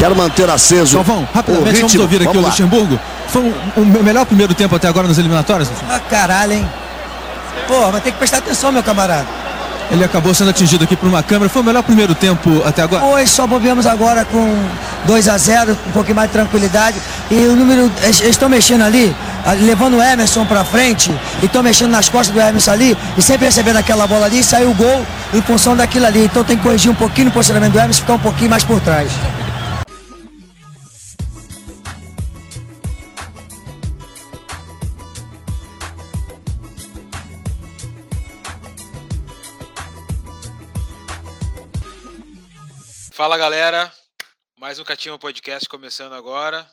Quero manter aceso. Galvão, rapidamente vamos ouvir aqui vamos o Luxemburgo. Foi o um, um melhor primeiro tempo até agora nas eliminatórias? Ah, caralho, hein? Pô, vai ter que prestar atenção, meu camarada. Ele acabou sendo atingido aqui por uma câmera. Foi o melhor primeiro tempo até agora? Hoje só bobeamos agora com 2 a 0 um pouquinho mais de tranquilidade. E o número. Eles estão mexendo ali, levando o Emerson para frente, e estão mexendo nas costas do Emerson ali, e sempre recebendo aquela bola ali, saiu o gol em função daquilo ali. Então tem que corrigir um pouquinho o posicionamento do Emerson, ficar um pouquinho mais por trás. Fala galera, mais um Catinho Podcast começando agora.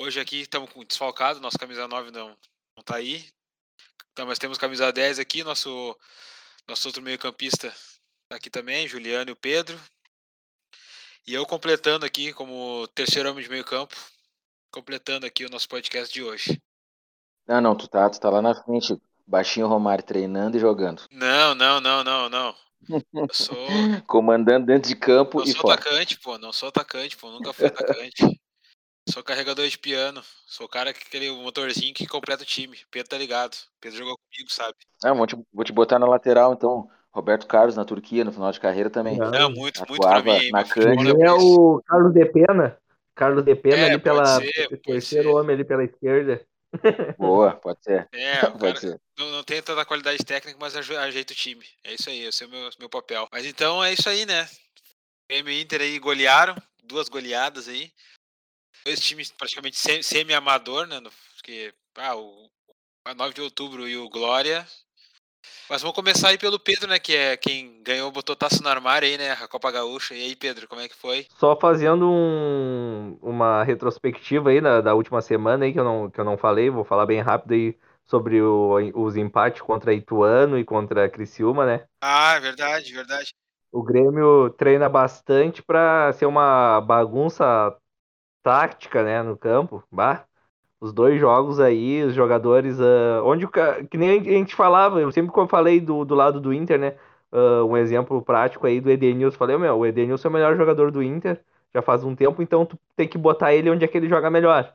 Hoje aqui estamos com desfalcado, nossa camisa 9 não, não tá aí. Então, mas temos camisa 10 aqui, nosso, nosso outro meio campista tá aqui também, Juliano e o Pedro. E eu completando aqui como terceiro homem de meio campo, completando aqui o nosso podcast de hoje. Não, não, tu tá, tu tá lá na frente, baixinho Romário treinando e jogando. Não, não, não, não, não. Eu sou. Comandando dentro de campo não e sou fora. atacante, pô. Não sou atacante, pô. Nunca fui atacante. sou carregador de piano. Sou o cara que aquele motorzinho que completa o time. Pedro tá ligado. Pedro jogou comigo, sabe? Ah, vou te, vou te botar na lateral, então. Roberto Carlos na Turquia, no final de carreira também. Não, não muito, muito pra mim. Na canja. É o Carlos de Pena. Carlos de Pena é, ali pela. Ser, terceiro ser. homem ali pela esquerda. Boa, pode ser. É, pode cara, ser. Não, não tem tanta qualidade técnica, mas ajeita o time. É isso aí, esse é o meu, meu papel. Mas então é isso aí, né? Grêmio e Inter aí golearam, duas goleadas aí. Dois times praticamente semi-amador, né? Porque ah, o, a 9 de outubro e o Glória. Mas vamos começar aí pelo Pedro, né? Que é quem ganhou, botou taça no armário aí, né? A Copa Gaúcha. E aí, Pedro, como é que foi? Só fazendo um, uma retrospectiva aí da, da última semana aí, que eu, não, que eu não falei, vou falar bem rápido aí sobre o, os empates contra Ituano e contra Criciúma, né? Ah, verdade, verdade. O Grêmio treina bastante para ser uma bagunça tática, né, no campo. Bah, os dois jogos aí, os jogadores. Uh, onde o, que nem a gente falava, eu sempre falei do, do lado do Inter, né? Uh, um exemplo prático aí do Edenilson. Falei, meu, o Edenilson é o melhor jogador do Inter já faz um tempo, então tu tem que botar ele onde é que ele joga melhor.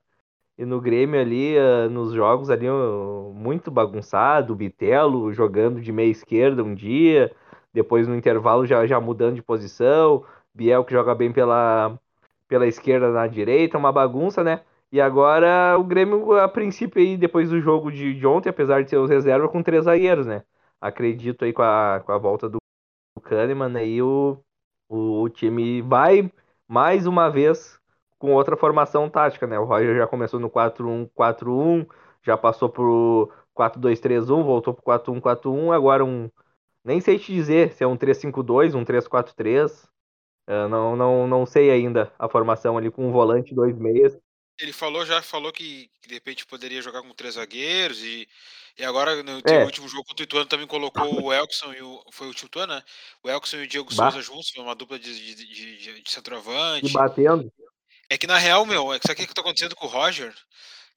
E no Grêmio ali, uh, nos jogos ali, uh, muito bagunçado, o Bitelo jogando de meia esquerda um dia, depois no intervalo já, já mudando de posição, Biel que joga bem pela, pela esquerda na direita, uma bagunça, né? E agora o Grêmio, a princípio, aí, depois do jogo de, de ontem, apesar de ter os reservas, com três zagueiros, né? Acredito aí com a, com a volta do Kahneman, aí o, o, time vai mais uma vez com outra formação tática, né? O Roger já começou no 4-1-4-1, já passou pro 4-2-3-1, voltou pro 4-1-4-1, agora um nem sei te dizer se é um 3-5-2, um 3-4-3. Uh, não, não, não sei ainda a formação ali com um volante, dois meias. Ele falou, já falou que, que, de repente poderia jogar com três zagueiros e, e agora no é. último jogo contra o Ituano também colocou o Elkson e o. Foi o Ituano, né? O Elkson e o Diego bah. Souza juntos, uma dupla de, de, de, de centroavante. E batendo. É que na real, meu, é que sabe o que tá acontecendo com o Roger?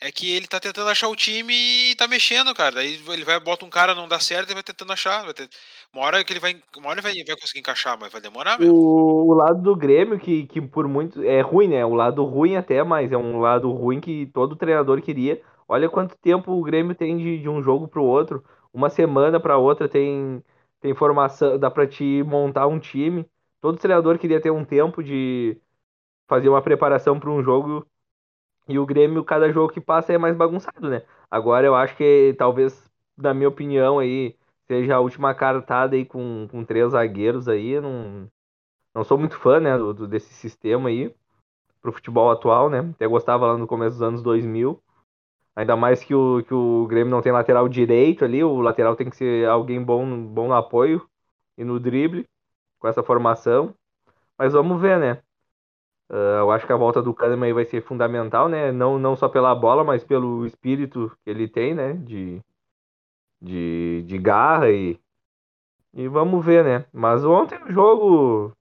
É que ele tá tentando achar o time e tá mexendo, cara. Daí ele vai, bota um cara, não dá certo e vai tentando achar. Vai ter... Uma hora que ele vai. Uma hora ele vai, vai conseguir encaixar, mas vai demorar mesmo. O, o lado do Grêmio, que, que por muito. É ruim, né? O lado ruim até, mas é um lado ruim que todo treinador queria. Olha quanto tempo o Grêmio tem de, de um jogo pro outro. Uma semana pra outra tem, tem formação. Dá pra te montar um time. Todo treinador queria ter um tempo de fazer uma preparação para um jogo e o Grêmio, cada jogo que passa é mais bagunçado, né? Agora eu acho que talvez, na minha opinião, aí, seja a última cartada aí com, com três zagueiros aí. Não, não sou muito fã, né, do, desse sistema aí pro futebol atual, né? Até gostava lá no começo dos anos 2000. Ainda mais que o, que o Grêmio não tem lateral direito ali, o lateral tem que ser alguém bom, bom no apoio e no drible com essa formação. Mas vamos ver, né? Uh, eu acho que a volta do Kahneman aí vai ser fundamental, né? Não, não só pela bola, mas pelo espírito que ele tem, né? De, de, de garra e, e vamos ver, né? Mas ontem o jogo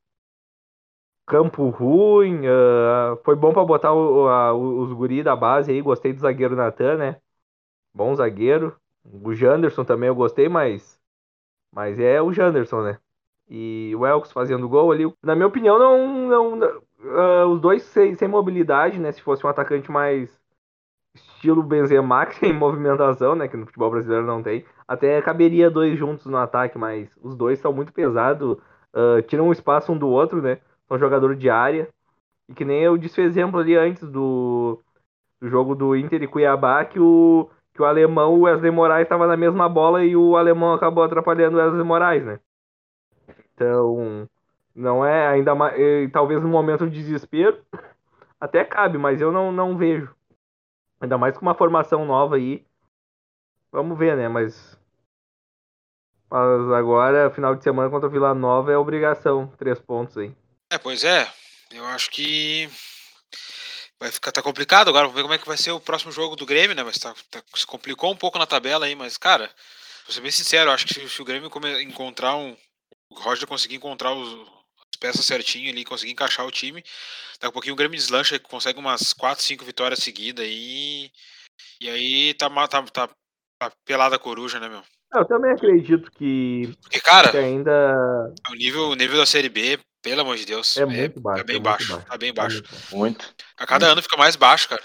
campo ruim, uh, foi bom para botar o, a, os guri da base aí, gostei do zagueiro Natan, né? Bom zagueiro. O Janderson também eu gostei, mas mas é o Janderson, né? E o Elks fazendo gol ali, na minha opinião, não, não uh, os dois sem, sem mobilidade, né? Se fosse um atacante mais estilo Benzema, que tem movimentação, né? Que no futebol brasileiro não tem. Até caberia dois juntos no ataque, mas os dois são muito pesados, uh, tiram um espaço um do outro, né? São jogador de área. E que nem eu disse o exemplo ali antes do, do jogo do Inter e Cuiabá, que o, que o alemão, o Wesley Moraes, estava na mesma bola e o alemão acabou atrapalhando o Wesley Moraes, né? Então, não é ainda mais. Talvez no momento de desespero, até cabe, mas eu não, não vejo. Ainda mais com uma formação nova aí. Vamos ver, né? Mas. Mas agora, final de semana contra o Vila Nova é obrigação. Três pontos aí. É, pois é. Eu acho que vai ficar tá complicado agora. Vamos ver como é que vai ser o próximo jogo do Grêmio, né? Mas tá, tá se complicou um pouco na tabela aí, mas, cara, vou ser bem sincero, acho que se, o Grêmio encontrar um. O Roger conseguir encontrar os, peças certinho ali, conseguir encaixar o time, daqui a pouquinho o Grêmio deslancha, consegue umas 4, 5 vitórias seguidas aí. E aí tá, tá, tá, tá pelada a coruja, né, meu? Eu também acredito que. Porque, cara, que ainda. O nível, o nível da Série B pelo amor de Deus. É, muito baixo. É bem é baixo. baixo. Tá bem baixo. Muito. A cada ano fica mais baixo, cara.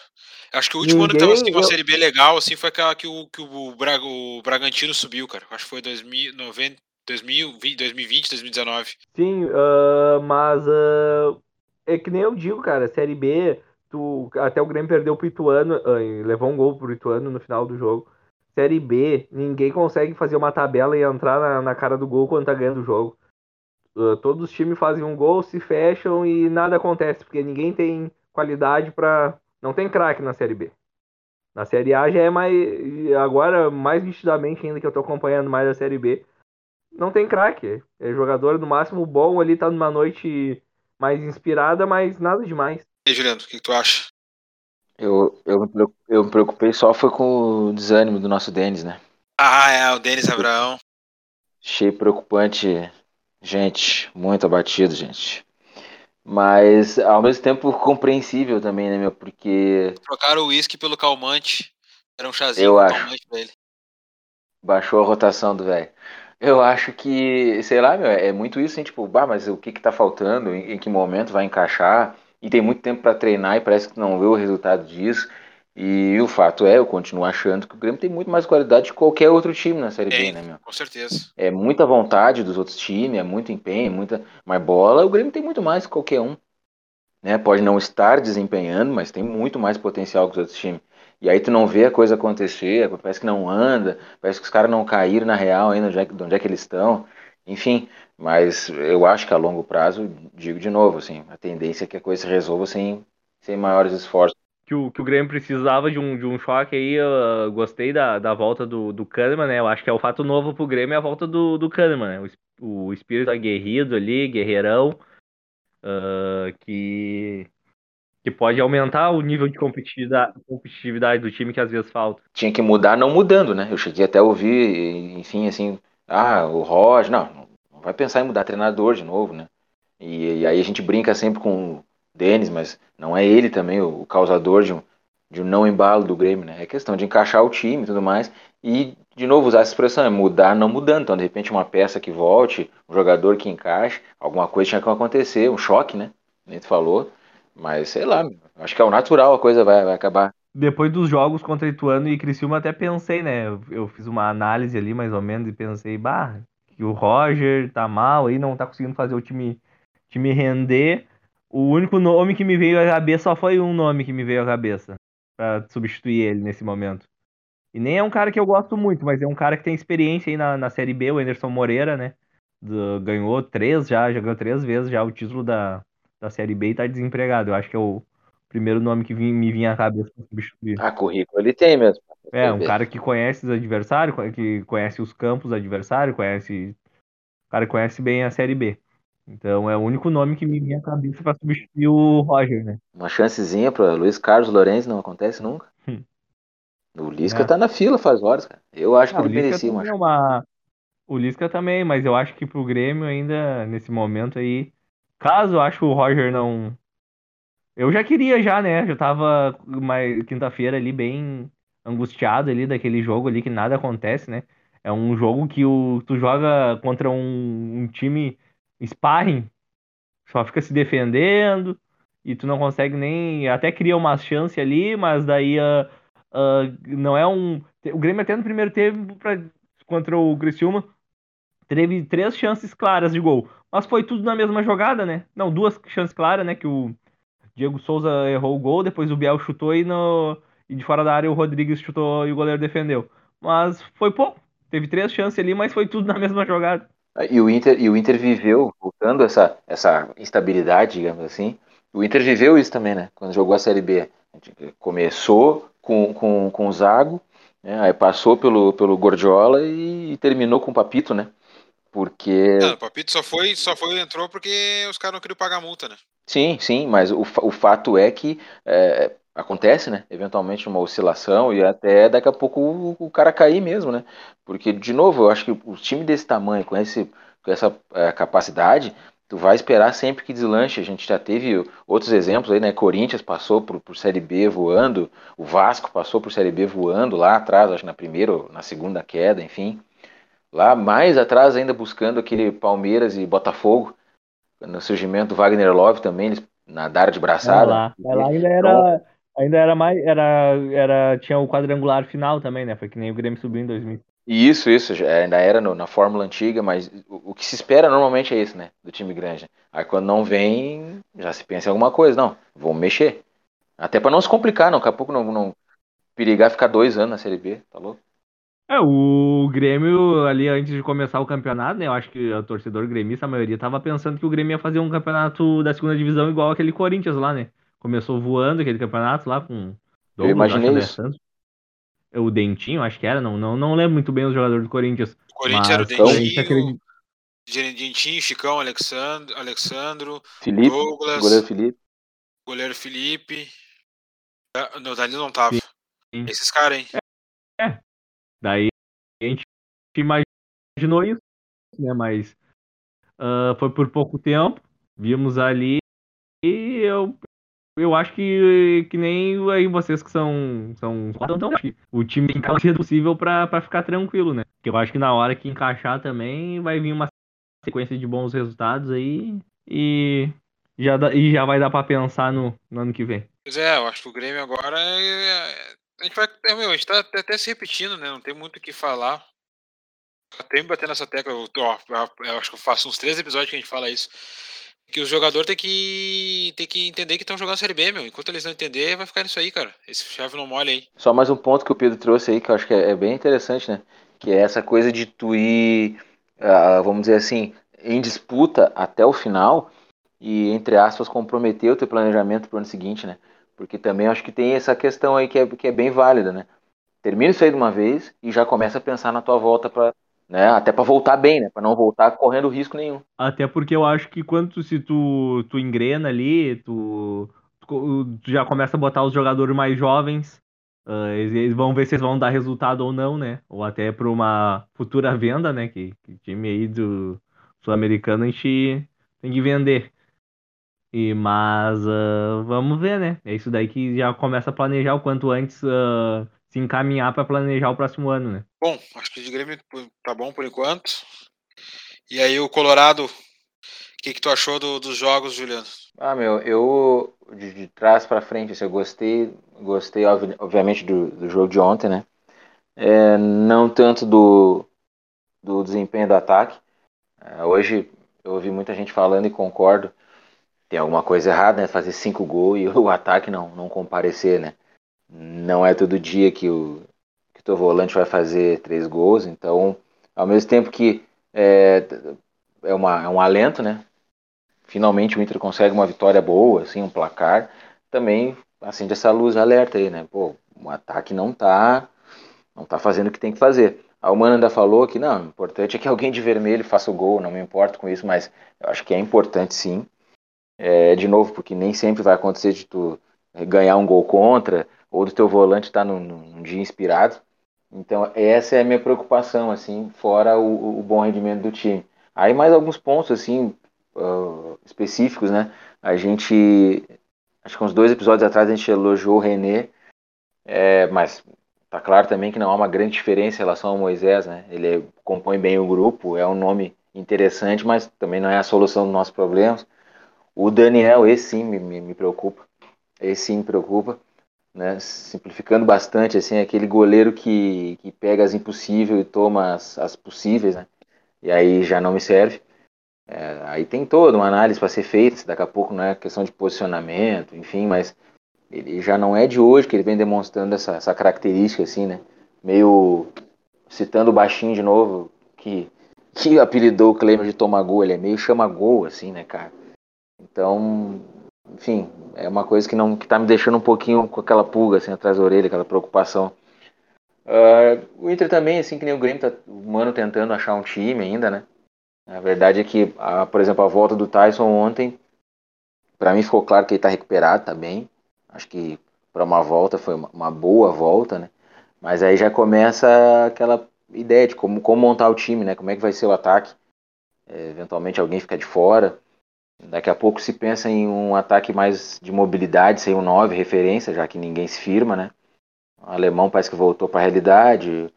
Acho que o último Ninguém, ano que tava assim, uma eu... Série B legal, assim, foi aquela que o, que o, Bra... o Bragantino subiu, cara. Acho que foi 2090, 2020, 2020 2019. Sim, uh, mas uh, é que nem eu digo, cara, Série B, tu, até o Grêmio perdeu pro Ituano, uh, levou um gol pro Ituano no final do jogo. Série B, ninguém consegue fazer uma tabela e entrar na, na cara do gol quando tá ganhando o jogo. Todos os times fazem um gol, se fecham e nada acontece, porque ninguém tem qualidade para. Não tem craque na Série B. Na Série A já é mais. Agora, mais nitidamente ainda que eu tô acompanhando mais a Série B. Não tem craque. É jogador no máximo bom ali, tá numa noite mais inspirada, mas nada demais. E aí, Juliano, o que, que tu acha? Eu, eu, eu me preocupei só foi com o desânimo do nosso Denis, né? Ah, é, o Denis Abraão. Achei preocupante Gente, muito abatido, gente. Mas ao mesmo tempo compreensível também, né, meu? Porque. Trocaram o uísque pelo calmante. Era um chazinho eu acho. calmante pra ele. Baixou a rotação do velho. Eu acho que, sei lá, meu, é muito isso, hein? Tipo, bah, mas o que que tá faltando? Em, em que momento vai encaixar? E tem muito tempo para treinar e parece que não vê o resultado disso. E o fato é, eu continuo achando que o Grêmio tem muito mais qualidade que qualquer outro time na Série Tem, B, né, meu? com certeza. É muita vontade dos outros times, é muito empenho, muita mais bola. O Grêmio tem muito mais que qualquer um. Né? Pode não estar desempenhando, mas tem muito mais potencial que os outros times. E aí tu não vê a coisa acontecer, parece que não anda, parece que os caras não caíram na real ainda, onde é, de onde é que eles estão. Enfim, mas eu acho que a longo prazo, digo de novo, assim, a tendência é que a coisa se resolva sem, sem maiores esforços que o, que o Grêmio precisava de um, de um choque aí. Eu gostei da, da volta do, do Kahneman, né? Eu acho que é o fato novo pro Grêmio é a volta do, do Kahneman, né? O, o espírito aguerrido ali, guerreirão, uh, que, que pode aumentar o nível de competitividade, competitividade do time que às vezes falta. Tinha que mudar não mudando, né? Eu cheguei até a ouvir, enfim, assim, ah, o Roger, não, não vai pensar em mudar treinador de novo, né? E, e aí a gente brinca sempre com Denis, mas não é ele também o, causador de um, de um não embalo do Grêmio, né? É questão de encaixar o time e tudo mais. E, de novo, usar essa expressão, é mudar não mudando. Então, de repente, uma peça que volte, um jogador que encaixe, alguma coisa tinha que acontecer, um choque, né? Nem tu falou. Mas, sei lá, acho que é o natural, a coisa vai, vai acabar. Depois dos jogos contra Ituano e Criciúma, até pensei, né? Eu, fiz uma análise ali, mais ou menos, e pensei, bah, que o Roger tá mal aí, não tá conseguindo fazer o time, time render. O único nome que me veio à cabeça só foi um nome que me veio à cabeça para substituir ele nesse momento. E nem é um cara que eu gosto muito, mas é um cara que tem experiência aí na, na Série B, o Anderson Moreira, né? Do, ganhou três já, já ganhou três vezes já o título da, da Série B e tá desempregado. Eu acho que é o primeiro nome que vim, me vinha à cabeça pra substituir. Ah, currículo ele tem mesmo. É, um cara que conhece os adversários, que conhece os campos do adversário, conhece. O cara conhece bem a Série B. Então é o único nome que me vinha à cabeça para substituir o Roger, né? Uma chancezinha para Luiz Carlos Lourenço não acontece nunca. Hum. O Lisca É. tá na fila faz horas, cara. Eu acho que Ah, o ele merecia uma é uma. O Lisca também, mas eu acho que pro Grêmio ainda, nesse momento aí, caso acho que o Roger não. Eu já queria já, né? Já tava mais quinta-feira ali bem angustiado ali daquele jogo ali que nada acontece, né? É um jogo que o, tu joga contra um, um time sparring, só fica se defendendo e tu não consegue nem. Até cria uma chance ali, mas daí uh, uh, não é um. O Grêmio até no primeiro tempo pra, contra o Criciúma teve três chances claras de gol. Mas foi tudo na mesma jogada, né? Não, duas chances claras, né? Que o Diego Souza errou o gol, depois o Biel chutou e, no, e de fora da área o Rodrigues chutou e o goleiro defendeu. Mas foi pouco. Teve três chances ali, mas foi tudo na mesma jogada. E o Inter, e o Inter viveu, voltando essa, essa instabilidade, digamos assim, o Inter viveu isso também, né? Quando jogou a Série B. A começou com, com, com o Zago, né? aí passou pelo, pelo Gordiola e terminou com o Papito, né? Porque. Não, o Papito só foi, só foi entrou porque os caras não queriam pagar multa, né? Sim, sim, mas o, o fato é que é, acontece, né? Eventualmente uma oscilação e até daqui a pouco o, o, cara cair mesmo, né? Porque, de novo, eu acho que o time desse tamanho, com, esse, com essa é, capacidade, tu vai esperar sempre que deslanche. A gente já teve outros exemplos aí, né? Corinthians passou por, por Série B voando, o Vasco passou por Série B voando lá atrás, acho que na primeira ou na segunda queda, enfim. Lá mais atrás ainda buscando aquele Palmeiras e Botafogo, no surgimento do Wagner Love também, eles nadaram de braçada. Lá, lá ainda era, ainda era mais, era, era, tinha o quadrangular final também, né? Foi que nem o Grêmio subiu em 2000. Isso, isso, ainda era no, na fórmula antiga, mas o, o, que se espera normalmente é isso, né? Do time grande. Aí quando não vem, já se pensa em alguma coisa. Não, vamos mexer. Até para não se complicar, não. Daqui a pouco não, não perigar ficar dois anos na Série B, tá louco? É, o Grêmio ali antes de começar o campeonato, né? Eu acho que o torcedor gremista, a maioria, tava pensando que o Grêmio ia fazer um campeonato da segunda divisão igual aquele Corinthians lá, né? Começou voando aquele campeonato lá com Douglas, Eu imaginei isso. Santos. O Dentinho, acho que era, não, não, não lembro muito bem os jogadores do Corinthians. O Corinthians era o Dentinho, acredita... Dentinho, Chicão, Alexandro, Alexandro Felipe, Douglas, goleiro Felipe. Goleiro Felipe. Ah, não, o Danilo não tava. Sim. Esses caras, hein? É. Daí a gente imaginou isso, né? Mas uh, foi por pouco tempo. Vimos ali e eu, eu acho que, que nem aí vocês que são. são então, o time tem que encaixar possível para ficar tranquilo, né? Porque eu acho que na hora que encaixar também vai vir uma sequência de bons resultados aí e já, e já vai dar para pensar no, no, ano que vem. Pois é, eu acho que o Grêmio agora é, a gente vai. É, meu, a gente tá até se repetindo, né? Não tem muito o que falar. Tem me batendo nessa tecla. Eu, ó, eu acho que eu faço uns três episódios que a gente fala isso. Que os jogadores têm que, tem que entender que estão jogando Série B, meu. Enquanto eles não entender, vai ficar nisso aí, cara. Esse chave não molha aí. Só mais um ponto que o Pedro trouxe aí, que eu acho que é, é bem interessante, né? Que é essa coisa de tu ir, uh, vamos dizer assim, em disputa até o final e, entre aspas, comprometer o teu planejamento para o ano seguinte, né? Porque também acho que tem essa questão aí que é, que é bem válida, né? Termina isso aí de uma vez e já começa a pensar na tua volta para né? Até para voltar bem, né? Para não voltar correndo risco nenhum. Até porque eu acho que quando se tu, tu engrena ali, tu, tu, já começa a botar os jogadores mais jovens, uh, eles, eles, vão ver se eles vão dar resultado ou não, né? Ou até para uma futura venda, né? Que, que time aí do sul-americano a gente tem que vender. E, mas uh, vamos ver, né? É isso daí que já começa a planejar o quanto antes uh, se encaminhar para planejar o próximo ano, né? Bom, acho que de Grêmio tá bom por enquanto. E aí o Colorado, o que, que tu achou do, dos jogos, Juliano? Ah, meu, eu de, de trás para frente, assim, eu gostei, gostei obviamente do, do jogo de ontem, né? É, não tanto do, do desempenho do ataque. É, hoje eu ouvi muita gente falando e concordo tem alguma coisa errada, né? Fazer cinco gols e o ataque não, não comparecer, né? Não é todo dia que o, que o teu volante vai fazer três gols, então, ao mesmo tempo que é, é, uma, é um alento, né? Finalmente o Inter consegue uma vitória boa, assim, um placar, também acende essa luz alerta aí, né? Pô, o ataque não tá, não tá fazendo o que tem que fazer. A Humana ainda falou que não, o importante é que alguém de vermelho faça o gol, não me importo com isso, mas eu acho que é importante sim. É, de novo, porque nem sempre vai acontecer de tu ganhar um gol contra ou do teu volante estar tá num, num, dia inspirado. Então essa é a minha preocupação, assim, fora o, o bom rendimento do time. Aí mais alguns pontos, assim, uh, específicos, né? A gente, acho que uns dois episódios atrás a gente elogiou o René, é, mas tá claro também que não há uma grande diferença em relação ao Moisés, né? Ele compõe bem o grupo, é um nome interessante, mas também não é a solução dos nossos problemas. O Daniel, esse sim me, me, me preocupa. Esse sim me preocupa. Né? Simplificando bastante, assim, aquele goleiro que, que pega as impossíveis e toma as, as possíveis, né? E aí já não me serve. É, aí tem toda uma análise para ser feita, daqui a pouco não é questão de posicionamento, enfim, mas ele já não é de hoje que ele vem demonstrando essa, essa característica, assim, né? Meio citando o baixinho de novo, que, que apelidou o Clemer de Tomagol, ele é meio chama-gol, assim, né, cara? Então, enfim, é uma coisa que não que tá me deixando um pouquinho com aquela pulga, assim, atrás da orelha, aquela preocupação. Uh, o Inter também, assim, que nem o Grêmio, tá o Mano tentando achar um time ainda, né? A verdade é que, a, por exemplo, a volta do Tyson ontem, para mim ficou claro que ele está recuperado, tá bem. Acho que para uma volta foi uma, uma, boa volta, né? Mas aí já começa aquela ideia de como, como montar o time, né? Como é que vai ser o ataque. É, eventualmente alguém fica de fora. Daqui a pouco se pensa em um ataque mais de mobilidade, sem um 9 referência, já que ninguém se firma, né? O alemão parece que voltou para a realidade.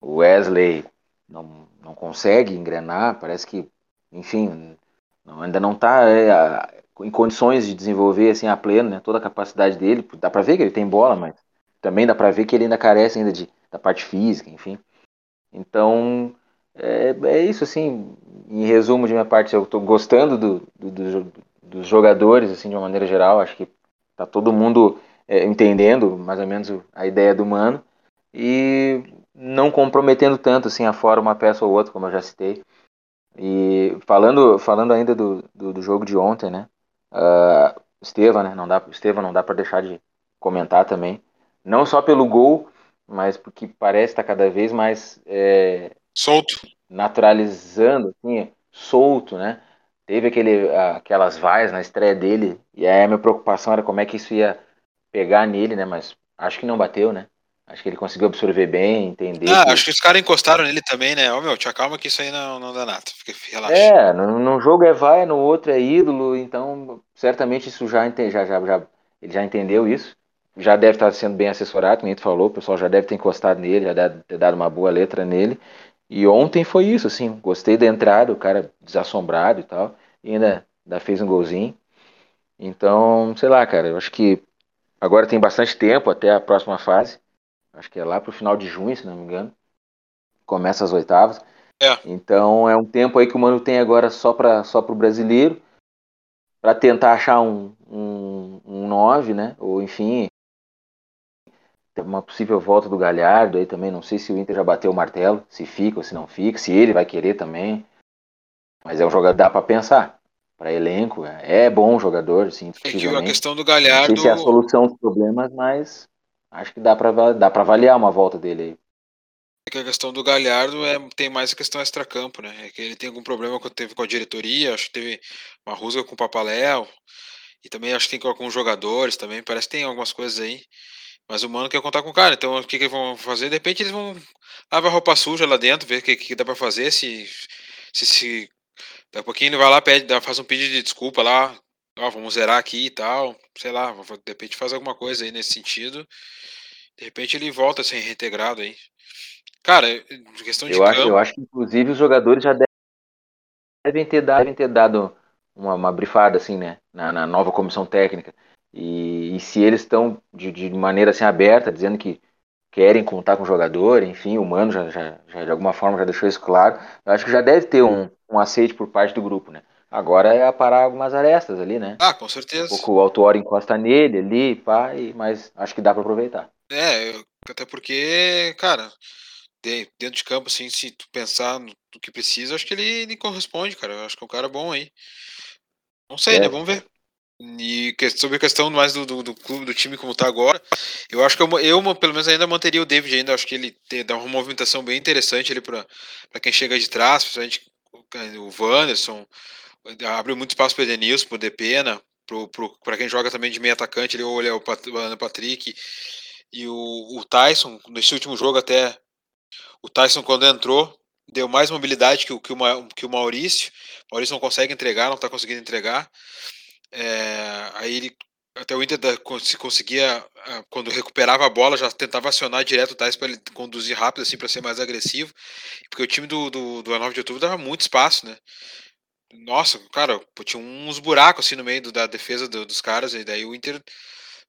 O Wesley não, não consegue engrenar, parece que, enfim, não, ainda não está é, em condições de desenvolver assim a pleno, né, toda a capacidade dele. Dá para ver que ele tem bola, mas também dá para ver que ele ainda carece ainda de, da parte física, enfim. Então, é, é isso assim, em resumo de minha parte, eu estou gostando do, do, do, dos jogadores assim de uma maneira geral, acho que tá todo mundo é, entendendo mais ou menos a ideia do Mano e não comprometendo tanto assim a fora uma peça ou outra, como eu já citei. E falando, falando ainda do, do, jogo de ontem, né? Uh, Esteva, né? Não dá, Esteva não dá para deixar de comentar também. Não só pelo gol, mas porque parece estar tá cada vez mais é, solto, naturalizando, assim, solto, né? Teve aquele, aquelas vaias na estreia dele e aí a minha preocupação era como é que isso ia pegar nele, né? Mas acho que não bateu, né? Acho que ele conseguiu absorver bem, entender. Ah, que... acho que os caras encostaram nele também, né? Ó, oh, meu, te acalma que isso aí não, não dá nada. Fica, relaxa. É, num jogo é vai, no outro é ídolo, então certamente isso já, já, já, já ele já entendeu isso. Já deve estar sendo bem assessorado, como a gente falou, o pessoal já deve ter encostado nele, já deve ter dado uma boa letra nele. E ontem foi isso, assim, gostei da entrada, o cara desassombrado e tal, e ainda, ainda fez um golzinho. Então, sei lá, cara, eu acho que agora tem bastante tempo até a próxima fase acho que é lá pro final de junho, se não me engano. Começa as oitavas. É. Então é um tempo aí que o Mano tem agora só para só pro brasileiro, para tentar achar um, um, um 9, né? Ou enfim, uma possível volta do Galhardo aí também. Não sei se o Inter já bateu o martelo, se fica ou se não fica, se ele vai querer também. Mas é um jogador que dá para pensar. Para elenco, é bom jogador, sim. É que a questão do Galhardo. Não sei se é a solução dos problemas, mas acho que dá para dá para avaliar uma volta dele aí. É que a questão do Galhardo é, tem mais a questão extracampo, né? É que ele tem algum problema que teve com a diretoria, acho que teve uma rusga com o Papaléu, e também acho que tem com alguns jogadores também, parece que tem algumas coisas aí. Mas o Mano quer contar com o cara, então o que, que eles vão fazer? De repente eles vão lavar roupa suja lá dentro, ver o que, que dá para fazer, se, se, se. Daqui a pouquinho ele vai lá, pede, faz um pedido de desculpa lá, ó, vamos zerar aqui e tal, sei lá, de repente faz alguma coisa aí nesse sentido. De repente ele volta a ser reintegrado aí. Cara, questão de eu acho, eu acho que inclusive os jogadores já devem ter dado, devem ter dado uma, uma brifada assim, né, na, na nova comissão técnica. E, e se eles estão de, de, maneira assim aberta, dizendo que querem contar com o jogador, enfim, o Mano já, já, já, de alguma forma já deixou isso claro, eu acho que já deve ter um, um aceite por parte do grupo, né? Agora é aparar algumas arestas ali, né? Ah, com certeza. Um pouco o Autuori encosta nele ali, pá, mas acho que dá para aproveitar. É, até porque, cara, dentro de campo, assim, se tu pensar no que precisa, acho que ele, ele corresponde, cara. Eu acho que é um cara bom aí. Não sei, né? é. né? Vamos ver. E sobre a questão mais do, do, do, clube, do time como tá agora, eu acho que eu, eu, pelo menos ainda manteria o David ainda, acho que ele te, dá uma movimentação bem interessante ali para quem chega de trás, principalmente o Wanderson, abre muito espaço para o Edenilson, para o Depena, para quem joga também de meio atacante, ele olha o Patrick e o, o Tyson, nesse último jogo até, o Tyson quando entrou, deu mais mobilidade que o, que o, que o Maurício, o Maurício não consegue entregar, não está conseguindo entregar, é, aí ele até o Inter se conseguia, quando recuperava a bola, já tentava acionar direto o Tyson para ele conduzir rápido, assim, para ser mais agressivo. Porque o time do, do, do 9 de outubro dava muito espaço, né? nossa, cara, tinha uns buracos assim no meio do, da defesa do, dos caras, e daí o Inter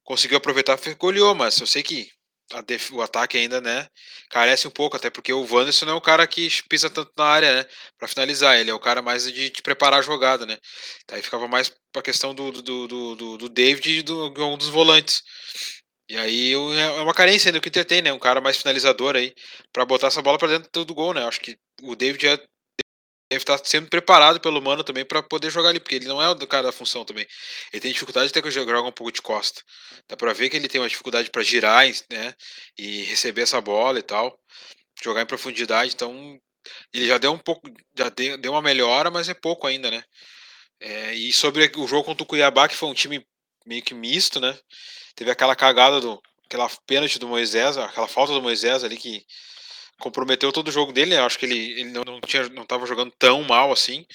conseguiu aproveitar e goleou, mas eu sei que def, o ataque ainda, né, carece um pouco, até porque o Wanderson não é o cara que pisa tanto na área, né, pra finalizar, ele é o cara mais de, de preparar a jogada, né, daí ficava mais pra questão do, do, do, do, do David e do, um dos volantes. E aí é, é uma carência ainda que tem, né, um cara mais finalizador aí, para botar essa bola para dentro do gol, né, acho que o David é deve estar sendo preparado pelo Mano também para poder jogar ali, porque ele não é o cara da função também. Ele tem dificuldade de ter que jogar um pouco de costa. Dá para ver que ele tem uma dificuldade para girar, né, e receber essa bola e tal, jogar em profundidade. Então ele já deu um pouco, já deu uma melhora, mas é pouco ainda, né. É, e sobre o jogo contra o Cuiabá, que foi um time meio que misto, né. Teve aquela cagada do, aquela pênalti do Moisés, aquela falta do Moisés ali que comprometeu todo o jogo dele. Eu acho que ele, ele não, não tinha, não estava jogando tão mal assim.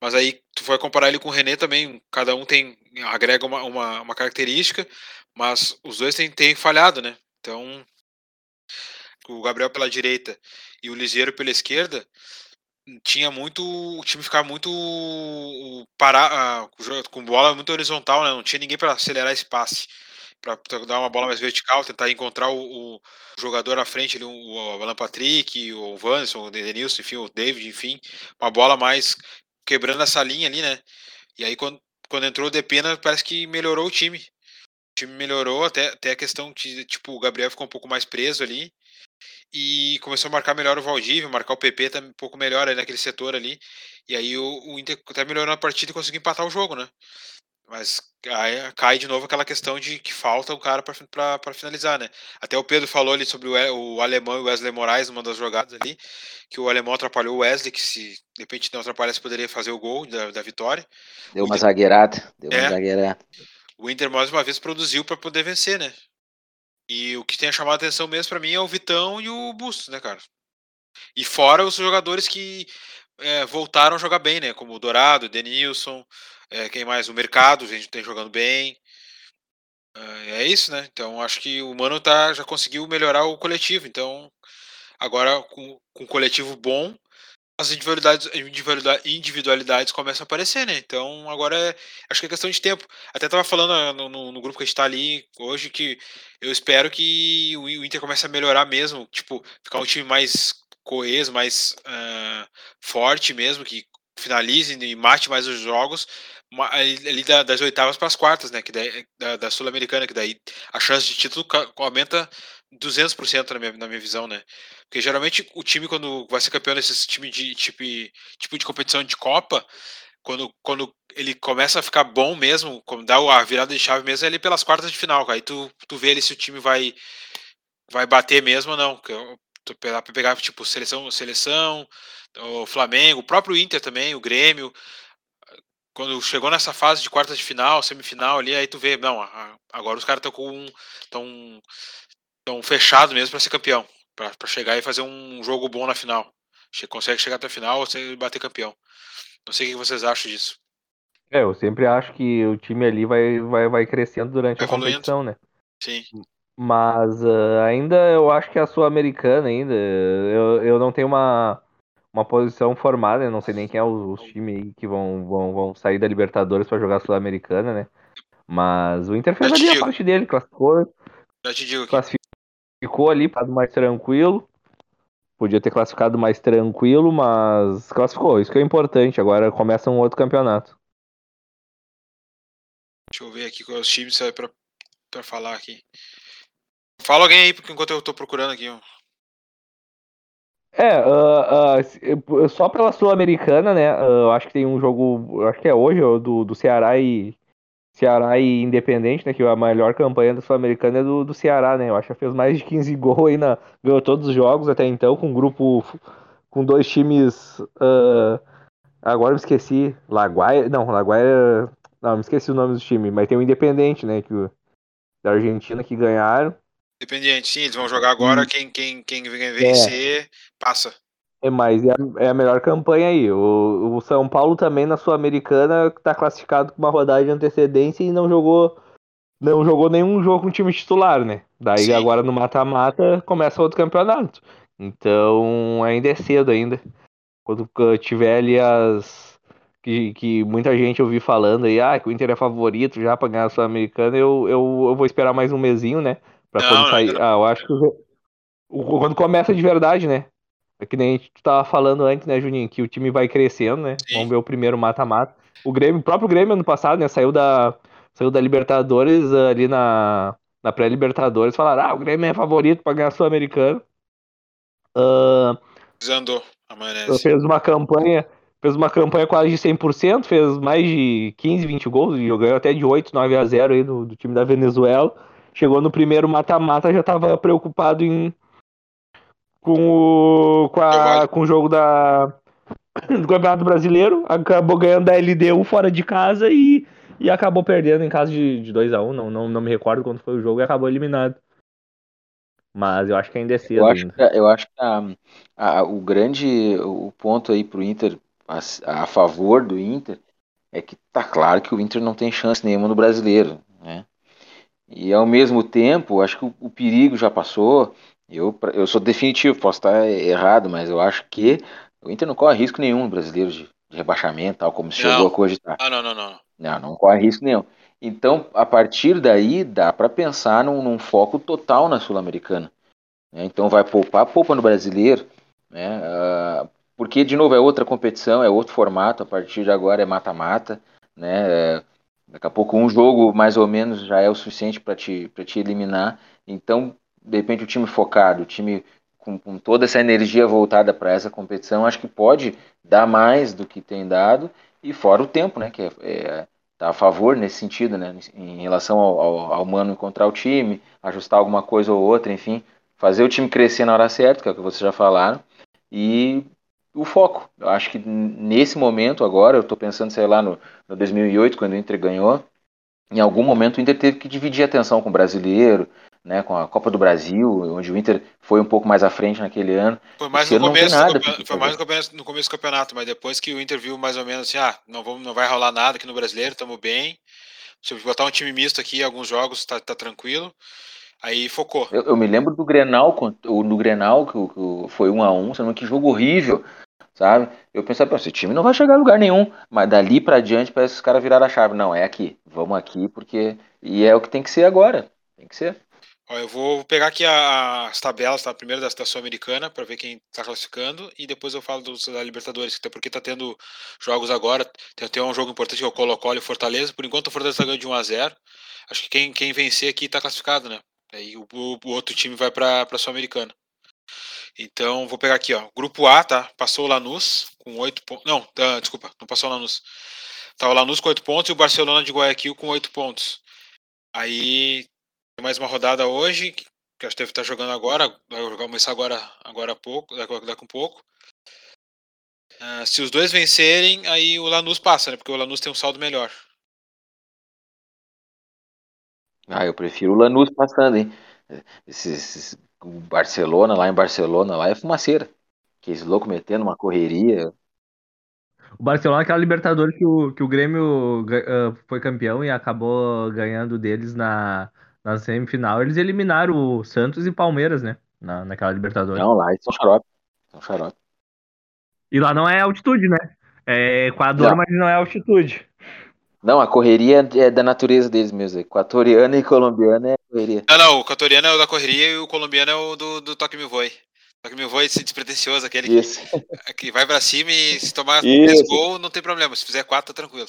Mas aí tu vai comparar ele com o René também. Cada um tem agrega uma, uma, uma característica, mas os dois têm, têm falhado, né? Então o Gabriel pela direita e o Liseiro pela esquerda tinha muito o time ficava muito parar com bola muito horizontal né? não tinha ninguém para acelerar esse passe para dar uma bola mais vertical, tentar encontrar o, o jogador à frente, ali, o, o Alan Patrick, o Vanderson, o Denilson, enfim, o David, enfim, uma bola mais quebrando essa linha ali, né? E aí quando, quando entrou o Depena, parece que melhorou o time. O time melhorou, até, até a questão de, tipo, o Gabriel ficou um pouco mais preso ali. E começou a marcar melhor o Valdívia, marcar o PP também um pouco melhor ali naquele setor ali. E aí o, o Inter até melhorou a partida e conseguiu empatar o jogo, né? Mas aí cai de novo aquela questão de que falta um cara para finalizar, né? Até o Pedro falou ali sobre o, o alemão e o Wesley Moraes numa das jogadas ali, que o alemão atrapalhou o Wesley, que se de repente não atrapalhasse poderia fazer o gol da, da vitória. Deu uma Inter... zagueirada, deu é, uma zagueirada. O Inter mais uma vez produziu para poder vencer, né? E o que tem chamado a atenção mesmo para mim é o Vitão e o Bustos, né, cara? E fora os jogadores que é, voltaram a jogar bem, né? Como o Dourado, o Denilson, é, quem mais? O mercado, a gente tem jogando bem. É, é isso, né? Então acho que o Mano tá, já conseguiu melhorar o coletivo. Então, agora com, com um coletivo bom, as individualidades, individualidades começam a aparecer, né? Então agora é, acho que é questão de tempo. Até tava falando ah, no, no, no, grupo que a gente tá ali hoje que eu espero que o Inter comece a melhorar mesmo, tipo, ficar um time mais coeso, mais uh, forte mesmo, que finalize e mate mais os jogos, ali das oitavas para as quartas, né? Que daí, da, da Sul-Americana, que daí a chance de título aumenta 200% na minha, na minha visão, né? Porque geralmente o time, quando vai ser campeão desses time de tipo, tipo de competição de Copa, quando, quando ele começa a ficar bom mesmo, quando dá a virada de chave mesmo, é ali pelas quartas de final. Aí tu, tu vê ali se o time vai, vai bater mesmo ou não. Pegar, pegar tipo seleção, seleção, o Flamengo, o próprio Inter também, o Grêmio quando chegou nessa fase de quartas de final, semifinal ali, aí tu vê, não, agora os caras estão com tão, tão fechado mesmo para ser campeão, para chegar e fazer um jogo bom na final. Che consegue chegar até a final e bater campeão. Não sei o que vocês acham disso. É, eu sempre acho que o time ali vai, vai, vai crescendo durante a competição, né? Sim. Mas uh, ainda eu acho que a Sul-Americana ainda, eu, eu não tenho uma uma posição formada, eu não sei nem quem é os, os times que vão, vão, vão sair da Libertadores para jogar Sul-Americana, né? Mas o Inter fez ali a parte dele, classificou. Já te digo. Classificou ali, para mais tranquilo. Podia ter classificado mais tranquilo, mas classificou. Isso que é importante. Agora começa um outro campeonato. Deixa eu ver aqui quais os times para pra falar aqui. Fala alguém aí, porque enquanto eu tô procurando aqui. Ó. É, uh, uh, só pela Sul-Americana, né? Uh, acho que tem um jogo, acho que é hoje, do, do Ceará e Ceará e Independente, né? Que a melhor campanha da Sul-Americana é do, do Ceará, né? Eu acho que fez mais de 15 gols aí na. Ganhou todos os jogos até então, com um grupo com dois times. agora eu me esqueci. Laguaia. Não, Laguaia. Não, me esqueci o nome do time, mas tem o Independente, né? Que, da Argentina que ganharam. Independiente, sim, eles vão jogar agora. Hum. Quem, quem, quem vencer, é. passa. É, mas é a, é a, melhor campanha aí. O, o São Paulo também na Sul-Americana está classificado com uma rodada de antecedência e não jogou não jogou nenhum jogo com time titular, né? Daí Sim. agora no mata-mata começa outro campeonato. Então ainda é cedo ainda. Quando tiver ali as que, que muita gente ouvi falando aí, ah, que o Inter é favorito já pra ganhar a Sul-Americana, eu, eu, eu vou esperar mais um mesinho, né? Pra Não, quando sair. não. Ah, eu acho que o- o- quando começa de verdade, né? É que nem a gente tava falando antes, né, Juninho? Que o time vai crescendo, né? Sim. Vamos ver o primeiro mata-mata. O Grêmio, o próprio Grêmio ano passado, né? Saiu da, saiu da Libertadores ah, ali na, na pré-Libertadores. Falaram, ah, o Grêmio é favorito pra ganhar a Sul-Americana. Ah, Desandou a maionese. fez uma campanha, fez uma campanha quase de 100%, fez mais de 15, 20 gols, e ganhou até de 8, 9 a 0 aí do, do time da Venezuela. Chegou no primeiro mata-mata, já estava preocupado em com o com, a- com o jogo da do Campeonato Brasileiro, acabou ganhando da LDU fora de casa e, e acabou perdendo em casa de, de 2 a 1 não, não, não me recordo quando foi o jogo e acabou eliminado. Mas eu acho que ainda é cedo Eu acho ainda. que, eu acho que a- a- o grande o ponto aí pro Inter, a, a favor do Inter, é que tá claro que o Inter não tem chance nenhuma no brasileiro, né? E ao mesmo tempo, acho que o, o perigo já passou. Eu, eu sou definitivo, posso estar errado, mas eu acho que o Inter não corre risco nenhum no brasileiro de, de rebaixamento, tal como se Não. chegou a cogitar. Ah, não, não, não. Não, não corre risco nenhum. Então, a partir daí, dá para pensar num, num foco total na Sul-Americana. né? Então, vai poupar, poupa no brasileiro, né? Ah, porque, de novo, é outra competição, é outro formato, a partir de agora é mata-mata, né? É, daqui a pouco, um jogo mais ou menos já é o suficiente para te, pra te eliminar. Então, de repente, o time focado, o time com, com toda essa energia voltada para essa competição, acho que pode dar mais do que tem dado, e fora o tempo, né? Que é, é, tá a favor nesse sentido, né? Em relação ao, ao, ao mano encontrar o time, ajustar alguma coisa ou outra, enfim, fazer o time crescer na hora certa, que é o que vocês já falaram, e o foco. Eu acho que nesse momento agora, eu estou pensando, sei lá, no, no 2008, quando o Inter ganhou, em algum momento o Inter teve que dividir a atenção com o brasileiro, né, com a Copa do Brasil, onde o Inter foi um pouco mais à frente naquele ano. Foi mais no começo, do nada foi mais no começo, do campeonato, mas depois que o Inter viu mais ou menos assim, ah, não, vamos, não vai rolar nada aqui no brasileiro, estamos bem. Se eu botar um time misto aqui, alguns jogos tá, tá tranquilo. Aí focou. Eu, eu me lembro do Grenal, no Grenal, que, que foi um a um, sendo que jogo horrível, sabe? Eu pensava, "Pô, esse time não vai chegar a lugar nenhum, mas dali pra diante parece que os caras viraram a chave. Não, é aqui, vamos aqui, porque. E é o que tem que ser agora. Tem que ser. Ó, eu vou pegar aqui a- as tabelas, tá? Primeiro da, da Sul-Americana, para ver quem tá classificando, e depois eu falo dos, da Libertadores, até porque tá tendo jogos agora. Tem, tem um jogo importante que é o Colo-Colo e Fortaleza. Por enquanto o Fortaleza tá ganhando de 1 a 0 Acho que quem, quem vencer aqui tá classificado, né? Aí o, o- outro time vai pra, pra Sul-Americana. Então, vou pegar aqui, ó. Grupo A, tá? Passou o Lanús com 8 pontos. Não, tá, desculpa, não passou o Lanús. Tá o Lanús com 8 pontos e o Barcelona de Guayaquil com 8 pontos. Aí tem mais uma rodada hoje, que acho que deve estar jogando agora, vai começar agora, agora há pouco, daqui um pouco. Ah, se os dois vencerem, aí o Lanús passa, né? Porque o Lanús tem um saldo melhor. Ah, eu prefiro o Lanús passando, hein? Esse, esse- o Barcelona, lá em Barcelona, lá é fumaceira. Que esse louco metendo uma correria. O Barcelona, aquela Libertadores que o, que o Grêmio ah, foi campeão e acabou ganhando deles na, na semifinal, eles eliminaram o Santos e Palmeiras, né? Na, naquela Libertadores. Não, lá eles são xarope. São xarope. E lá não é altitude, né? É Equador, Não. mas não é altitude. Não, a correria é da natureza deles mesmo. Equatoriana e colombiana é correria. Não, não, o equatoriano é o da correria e o colombiano é o do, do Toque Me Voe. Toque Me Voe esse despretensioso, aquele que, Isso. que vai pra cima e se tomar. 10 gols, não tem problema. Se fizer 4, tá tranquilo.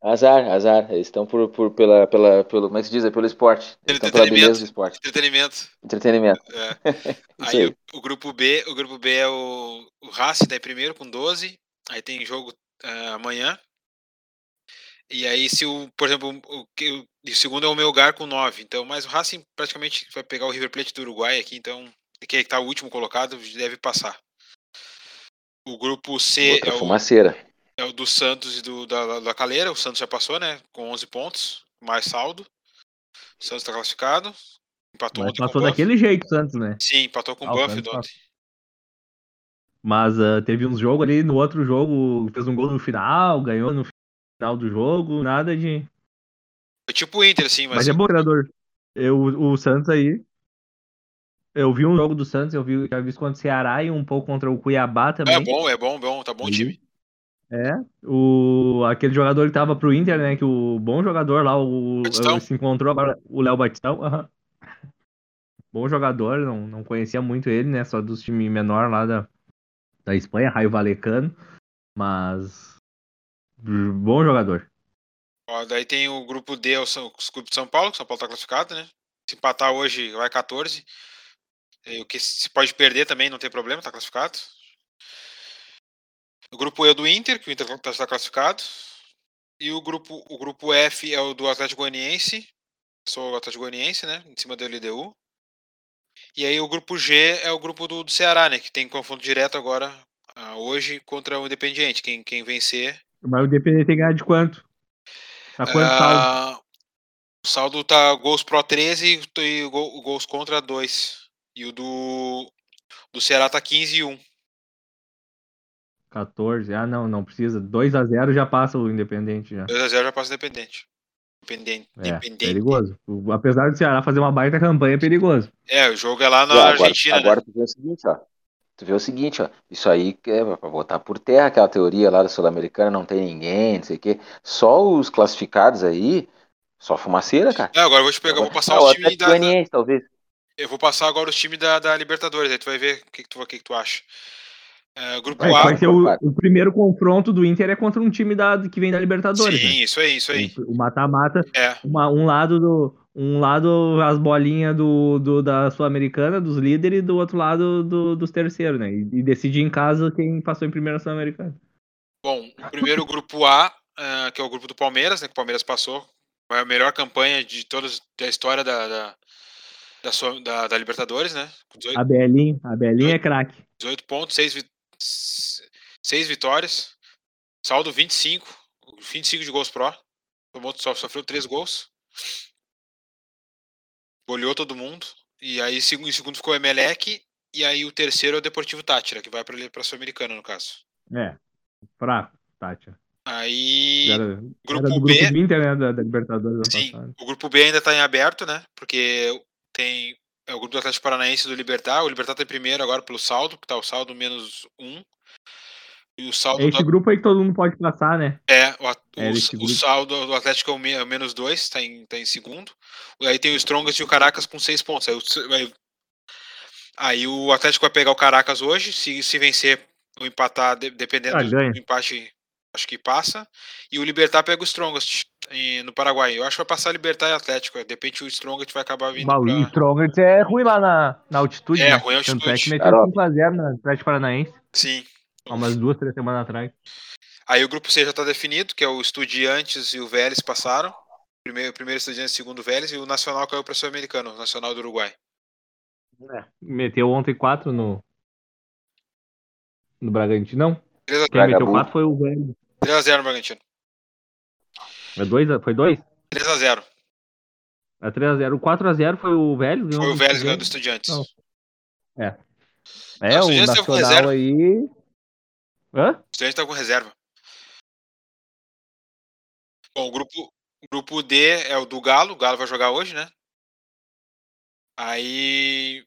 Azar, azar. Eles estão por, por, pela, pela, pelo, como é que se diz? É pelo esporte. Eles estão pela beleza do esporte. Entretenimento. Entretenimento. É. Aí aí. o, o grupo B, o grupo B é o, o Racing, em primeiro com 12. Aí tem jogo ah, amanhã. E aí, se o, por exemplo, o, que o, o segundo é o Melgar com 9. Então, mas o Racing praticamente vai pegar o River Plate do Uruguai aqui, então que tá o último colocado deve passar. O grupo C Outra é o, fumaceira. é o do Santos e do, da, da Caleira. O Santos já passou, né? Com 11 pontos, mais saldo. O Santos está classificado. Empatou Mas Buff. daquele jeito, Santos, né? Sim, empatou com Ah, o Buff ontem. Mas ah, teve uns jogos ali, no outro jogo fez um gol no final, ganhou no final do jogo, nada de. Foi tipo o Inter, assim, mas, Mas é bom, treinador. Eu, o Santos aí. Eu vi um jogo do Santos, eu vi, já vi isso contra o Ceará e um pouco contra o Cuiabá também. é bom, é bom, bom, tá bom o time. É, o, aquele jogador que tava pro Inter, né? Que o bom jogador lá, o, Batistão? se encontrou agora, o Léo Batistão. Bom jogador, não, não conhecia muito ele, né? Só dos times menor lá da, da Espanha, Raio Valecano. Mas. Bom jogador. Ó, daí tem o grupo D, o São- os clubes de São Paulo, que São Paulo tá classificado, né? Se empatar hoje, vai 14. E o que se pode perder também, não tem problema, tá classificado. O grupo E é o do Inter, que o Inter tá- está classificado. E o grupo, o grupo F é o do Atlético Goianiense. Sou o Atlético Goianiense, né? Em cima do LDU. E aí o grupo G é o grupo do, do Ceará, né? Que tem confronto direto agora, ah, hoje, contra o Independiente. Quem, quem vencer Mas o Independente tem que ganhar de quanto? Tá quanto saldo? Ah, o saldo tá gols pro 13 e gol- gols contra 2. E o do, do Ceará tá 15 e 1. 14. Ah, não, não precisa. 2x0 já passa o Independente já. 2x0 já passa independente. Independente. É, independente. perigoso. O- Apesar do Ceará fazer uma baita campanha, é perigoso. É, o jogo é lá na agora, Argentina, agora né? tu vê o seguinte, ó. Tu vê o seguinte, ó. Isso aí é pra botar por terra aquela teoria lá da Sul-Americana, não tem ninguém, não sei o quê. Só os classificados aí, só fumaceira, cara. É, agora eu vou te pegar, eu vou passar Ah, o os times Atlético da, talvez. Eu vou passar agora os times da, da Libertadores, aí tu vai ver o que, que, tu, que, que tu acha. É, grupo Vai, A. vai ser o, o primeiro confronto do Inter é contra um time da, que vem da Libertadores. Sim, né? isso aí, isso aí. O o mata-mata, É, uma- um lado do. Um lado as bolinhas do, do- da Sul-Americana, dos líderes, e do outro lado do- dos terceiros, né? E, e decidir em casa quem passou em primeira Sul-Americana. bom, o primeiro grupo A, ah, que é o grupo do Palmeiras, né? Que o Palmeiras passou. Foi a melhor campanha de todos da história da, da, da, da- da Libertadores, né? Com 18, A Belinha, a Belinha é craque. 18 pontos, 6, vi 6 vitórias. Saldo 25. 25 de gols pró. Tomou, sofreu 3 gols. Goleou todo mundo. E aí, em segundo ficou o Emelec. E aí, o terceiro é o Deportivo Tátira, que vai para a Sul-Americana, no caso. É. Fraco, Tati. Aí, Era, grupo era B- grupo do Inter, né? Da, da Libertadores sim, o grupo B ainda está em aberto, né? Porque tem é o grupo do Atlético Paranaense do Libertar. O Libertar tá em primeiro agora pelo saldo, que tá o saldo menos um. E o saldo É esse do, grupo aí que todo mundo pode passar, né? é, o, at- É, o, o saldo do Atlético é o me- é o menos dois, tá em, tá em segundo. Aí tem o Strongest e o Caracas com seis pontos. Aí o, aí- aí o Atlético vai pegar o Caracas hoje, se, se vencer ou empatar, de- dependendo Ah, do empate, acho que passa. E o Libertar pega o Strongest em- no Paraguai. Eu acho que vai passar Libertar e Atlético. De repente o Strongest vai acabar vindo Mas o pra... Strongers é ruim lá na, na altitude. É, né? ruim a Tanto é que altitude. meteu Garoto. 5x0 na Atlético Paranaense Sim. Há umas duas, três semanas atrás. Aí o grupo C já está definido, que é o Estudiantes e o Vélez passaram. Primeiro, primeiro Estudiantes, segundo Vélez, e o Nacional caiu para o Sul-Americano, o Nacional do Uruguai. Meteu ontem 4 no. No Bragantino. Não, 3x0 quem meteu. 4 foi o velho. 3x0 no Bragantino. É dois, a- foi 2? 3x0. É 3x0. O 4x0 foi o velho. ganhou Foi o Vélez ganhando do Estudiantes. Não. É, Não, o o com Nacional aí. Hã? O tá com reserva. Bom, o grupo, grupo D é o do Galo. O Galo vai jogar hoje, né? Aí.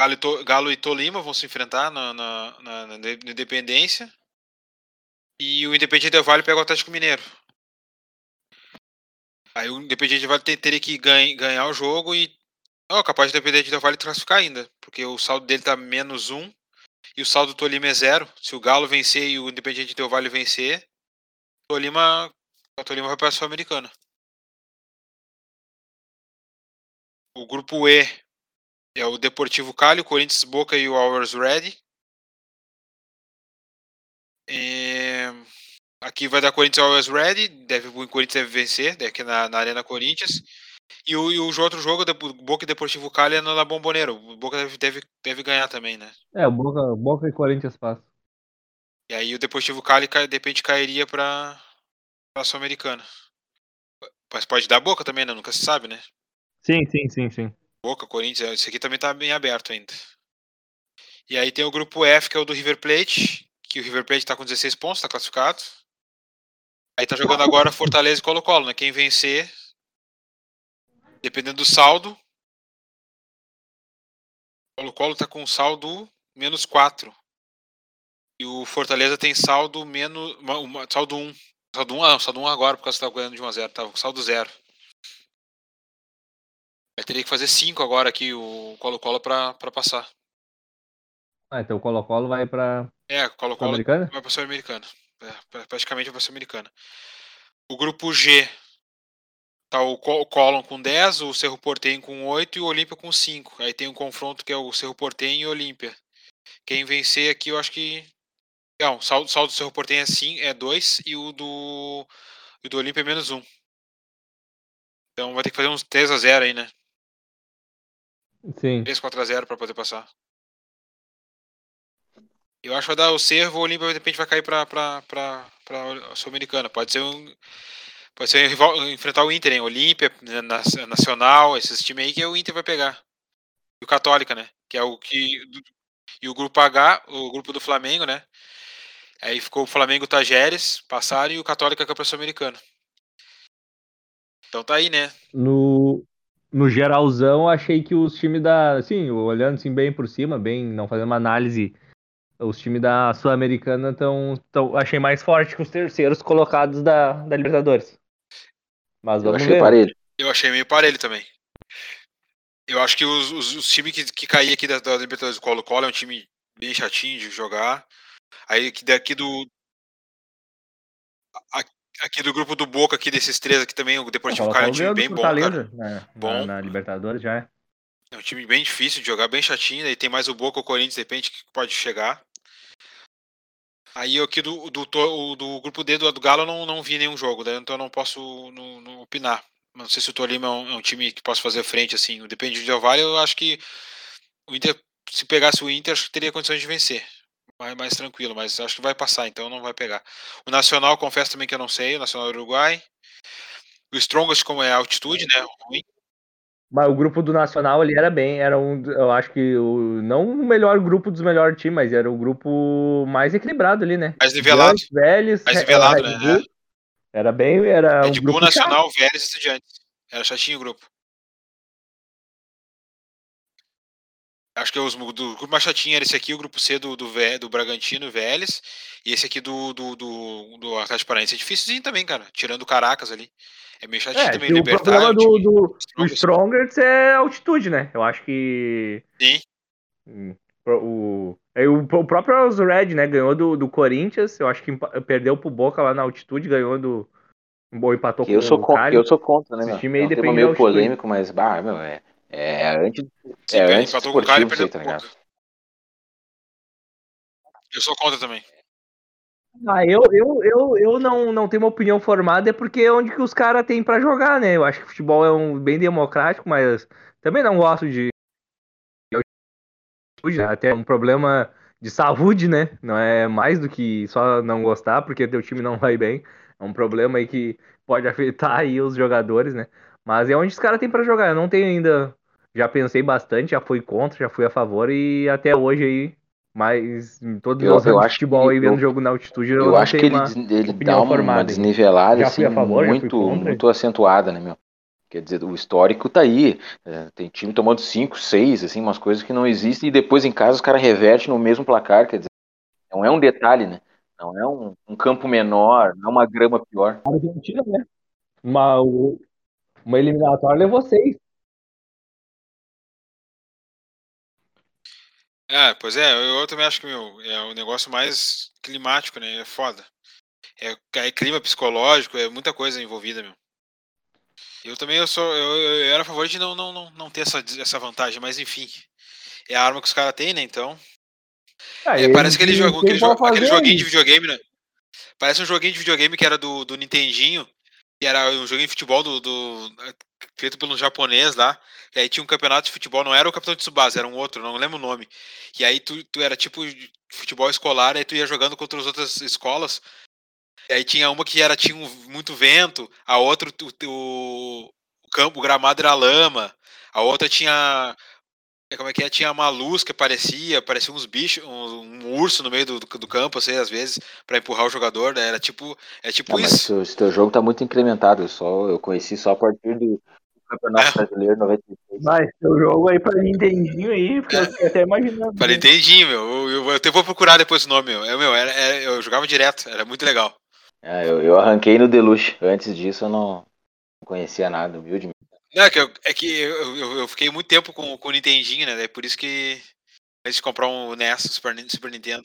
Galo e, To- Galo e Tolima vão se enfrentar na, na, na- na Inde- na Independência. E o Independiente Del Vale pega o Atlético Mineiro. Aí o Independiente Del Vale ter- teria que ganha- ganhar o jogo e. Ó, capaz do Independiente Del Vale classificar ainda. Porque o saldo dele tá menos um. E o saldo do Tolima é zero. Se o Galo vencer e o Independiente Del Vale vencer, o Tolima, o Tolima vai para a Sul-Americana. O grupo E é o Deportivo Cali, o Corinthians Boca e o Always Ready. É, Aqui vai dar Corinthians Always Ready. Deve, o Corinthians deve vencer, né, aqui na, na Arena Corinthians. E o, e o outro jogo, o Boca e Deportivo Cali, é na Bomboneiro. O Boca deve, deve, deve ganhar também, né? É, o Boca, Boca e Corinthians passa. E aí o Deportivo Cali de repente cairia para a Sul-Americana. Mas pode dar boca também, né? Nunca se sabe, né? Sim, sim, sim, sim. Boca, Corinthians, esse aqui também tá bem aberto ainda. E aí tem o grupo F, que é o do River Plate, que o River Plate tá com 16 pontos, tá classificado. Aí tá jogando agora Fortaleza e Colo-Colo, né? Quem vencer, dependendo do saldo, Colo-Colo tá com saldo menos 4. E o Fortaleza tem saldo menos. Uma, uma, saldo 1. Saldo 1, ah, saldo 1 agora, porque você tá ganhando de 1x0. Tá, saldo 0. Vai teria que fazer 5 agora aqui o Colo-Colo pra passar. Ah, então o Colo-Colo vai pra. É, o Colo-Colo vai pra Sul-Americana. É, praticamente pra Sul-Americana. O grupo G tá o Colon com 10, o Cerro Portenho com 8 e o Olímpia com 5. Aí tem um confronto que é o Cerro Portenho e o Olímpia. Quem vencer aqui, eu acho que não, o saldo, saldo do Cerro Portenho é, sim, é 2 e o do, o do Olímpia é menos 1. Um. Então vai ter que fazer uns 3x0 aí, né? Sim. 3, 4x0 pra poder passar. Eu acho que vai dar o Cerro, o Olímpia de repente vai cair pra, pra Sul-Americana. Pode ser um. Pode ser enfrentar o Inter, hein? Olímpia, Nacional, esses times aí que o Inter vai pegar. E o Católica, né? Que é o que. E o grupo H, o grupo do Flamengo, né? Aí ficou o Flamengo Tajeres, passaram, e o Católica Campeão Sul-Americano. Então tá aí, né? No, no geralzão, achei que os times da. Assim, olhando assim bem por cima, bem, não fazendo uma análise, os times da Sul-Americana estão. Tão, achei mais forte que os terceiros colocados da, da Libertadores. Mas vamos Eu achei ver. parelho. Eu achei meio parelho também. Eu acho que os, os, os times que, que caíram aqui da, da Libertadores do Colo-Colo é um time bem chatinho de jogar. Aí daqui do. Aqui do grupo do Boca, aqui desses três aqui também, o Deportivo Cali é um time bem bom, cara. Na, bom. Na, na, Libertadores já é. É um time bem difícil de jogar, bem chatinho. Aí tem mais o Boca, o Corinthians, de repente, que pode chegar. Aí aqui do, do, do, do grupo D do, do Galo eu não, não vi nenhum jogo, daí, então eu não posso não, não opinar. Não sei se o Tolima é um, é um, time que possa fazer frente, assim. Depende do Del Valle, eu acho que o Inter, se pegasse o Inter, acho que teria condições de vencer mais, mais tranquilo, mas acho que vai passar, então não vai pegar. O Nacional, confesso também que eu não sei, o Nacional do Uruguai. O Strongest, como é altitude, né? Ruim. Mas o grupo do Nacional ali era bem, era um, eu acho que o, não o melhor grupo dos melhores times, mas era o grupo mais equilibrado ali, né? Mais nivelado. Velhos, mais nivelado, né? Bull, era bem, era Red um Bull, Nacional, chato. Vélez e Estudiantes. Era chatinho o grupo. Acho que os, do grupo mais chatinho era esse aqui, o grupo C do, do, do Bragantino e Vélez. E esse aqui do, do, do, do Atlético Paranaense é difícilzinho também, cara. Tirando o Caracas ali. É meio chatinho é, também. O problema do, do, do Strongers é altitude, né? Eu acho que. Sim. Hum, o, é, o, o próprio Red, né? Ganhou do, do Corinthians. Eu acho que perdeu pro Boca lá na altitude, ganhou do. Bom, empatou que com eu sou o Cali. Eu sou contra, né, meu? Esse time aí é um tema meio polêmico, mas, bah, meu, é, é antes Sim, é antes esportivo, sei, tá ligado? Eu sou contra também. Ah, eu, eu, eu, eu não, não tenho uma opinião formada, é porque é onde que os caras têm para jogar, né? Eu acho que futebol é um bem democrático, mas também não gosto de. Até um problema de saúde, né? Não é mais do que só não gostar, porque teu time não vai bem. É um problema aí que pode afetar aí os jogadores, né? Mas é onde os caras têm para jogar. Eu não tenho ainda já pensei bastante, já fui contra, já fui a favor e até hoje aí, mas em todos os anos de futebol aí vendo jogo na altitude, eu, eu acho que ele, ele dá uma, uma desnivelada assim, favor, muito, muito acentuada, né, meu? Quer dizer, o histórico tá aí. É, tem time tomando 5, 6, assim, umas coisas que não existem, e depois em casa os caras revertem no mesmo placar, quer dizer, não é um detalhe, né? Não é um, um campo menor, não é uma grama pior. Argentina, né? Uma, uma eliminatória levou seis. É, pois é, eu, eu também acho que, meu, é o negócio mais climático, né? É foda. É, é clima psicológico, é muita coisa envolvida, meu. Eu também eu sou. Eu, eu era a favor de não, não, não, não ter essa, essa vantagem, mas enfim. É a arma que os caras têm, né? Então. Ah, é, parece aquele, jogo, aquele, jogo, aquele joguinho de videogame, né? Parece um joguinho de videogame que era do, do Nintendinho, que era um joguinho de futebol do, do feito pelo japonês lá. E aí tinha um campeonato de futebol, não era o Capitão de Tsubasa, era um outro, não lembro o nome. E aí tu, tu era tipo futebol escolar, aí tu ia jogando contra as outras escolas. E aí tinha uma que era tinha um, muito vento, a outra o, o campo, o gramado era lama, a outra tinha como é que é? Tinha uma luz que aparecia, parecia uns bichos, um, um urso no meio do, do, campo, assim, às vezes, para empurrar o jogador, né? Era tipo, é tipo Não, isso. Mas esse teu jogo tá muito incrementado, eu, só, eu conheci só a partir do Campeonato é. Brasileiro 96. Vai, seu jogo aí pra Nintendinho aí, porque eu fiquei até imaginando. Pra né? Nintendinho, meu. Eu, eu, eu até vou procurar depois o nome, meu. É, meu era, era- eu jogava direto, era muito legal. É, eu, eu arranquei no Deluxe. Antes disso eu não, não conhecia nada, humilde. Não, é que eu, é que eu, eu, eu fiquei muito tempo com, com o Nintendinho, né? Daí por isso que antes de comprar um NES, Super, Super Nintendo.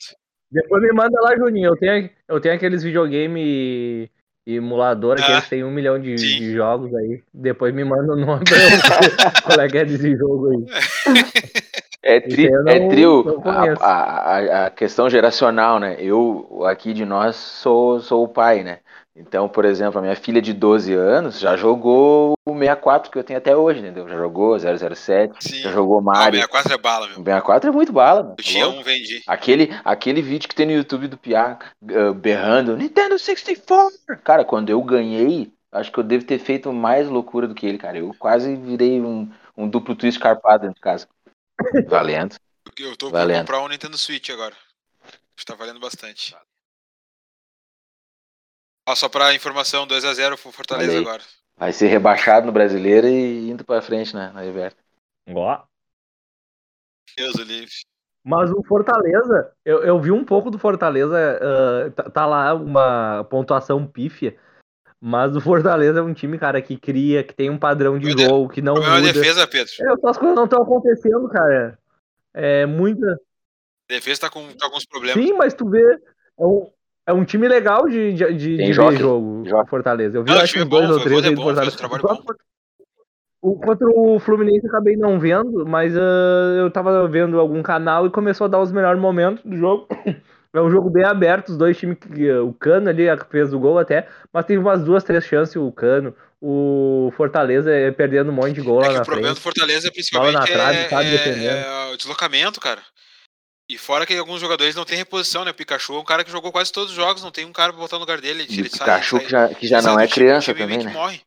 Depois me manda lá, Juninho. Eu tenho, eu tenho aqueles videogame emulador que Ah, eles têm um milhão de, de jogos aí. Depois me manda o nome pra eu qual é que é desse jogo aí. É, tri, aí eu não- é trio, a, a- a questão geracional, né? Eu, aqui de nós, sou, sou o pai, né? Então, por exemplo, a minha filha de 12 anos já jogou o 64 que eu tenho até hoje, entendeu? Já jogou 007, Sim. já jogou Ah, o Mario. 64 é bala, meu. O 64 é muito bala, mano. Eu tinha um, vendi. Aquele, aquele vídeo que tem no YouTube do Piá uh, berrando Nintendo 64. Cara, quando eu ganhei, acho que eu devo ter feito mais loucura do que ele, cara. Eu quase virei um, um duplo twist carpado dentro de casa. Valendo. Eu tô pra Valendo. comprar um Nintendo Switch agora. Está valendo bastante. Ó, só pra informação, 2x0 pro Fortaleza Olha aí. agora. Vai ser rebaixado no brasileiro e indo pra frente né, na Everton. Ó. Deus o livre. Mas o Fortaleza, eu, eu vi um pouco do Fortaleza, ah, tá, tá lá uma pontuação pífia, mas o Fortaleza é um time, cara, que cria, que tem um padrão de Meu Deus. jogo, que não é muda. defesa, Pedro? É, as coisas não estão acontecendo, cara. É muita. A defesa tá com, tá com alguns problemas. Sim, mas tu vê. É um, é um time legal de, de, de, de jogo, o Fortaleza. Eu vi Não, acho que é bom, dois ou o três Voivoda é Fortaleza. um trabalho O contra o Fluminense eu acabei não vendo, mas ah, eu tava vendo algum canal e começou a dar os melhores momentos do jogo. É um jogo bem aberto, os dois times, que- o Cano ali fez o gol até, mas teve umas duas, três chances o Cano. O Fortaleza é perdendo um monte de gol É lá na o problema do frente. Fortaleza, principalmente, na trave, é, é- é o deslocamento, cara. E fora que alguns jogadores não têm reposição, né? O Pikachu é um cara que jogou quase todos os jogos, não tem um cara pra botar no lugar dele. E Ele o sai- Pikachu sai- que já, que já não é o criança time também, né? morre.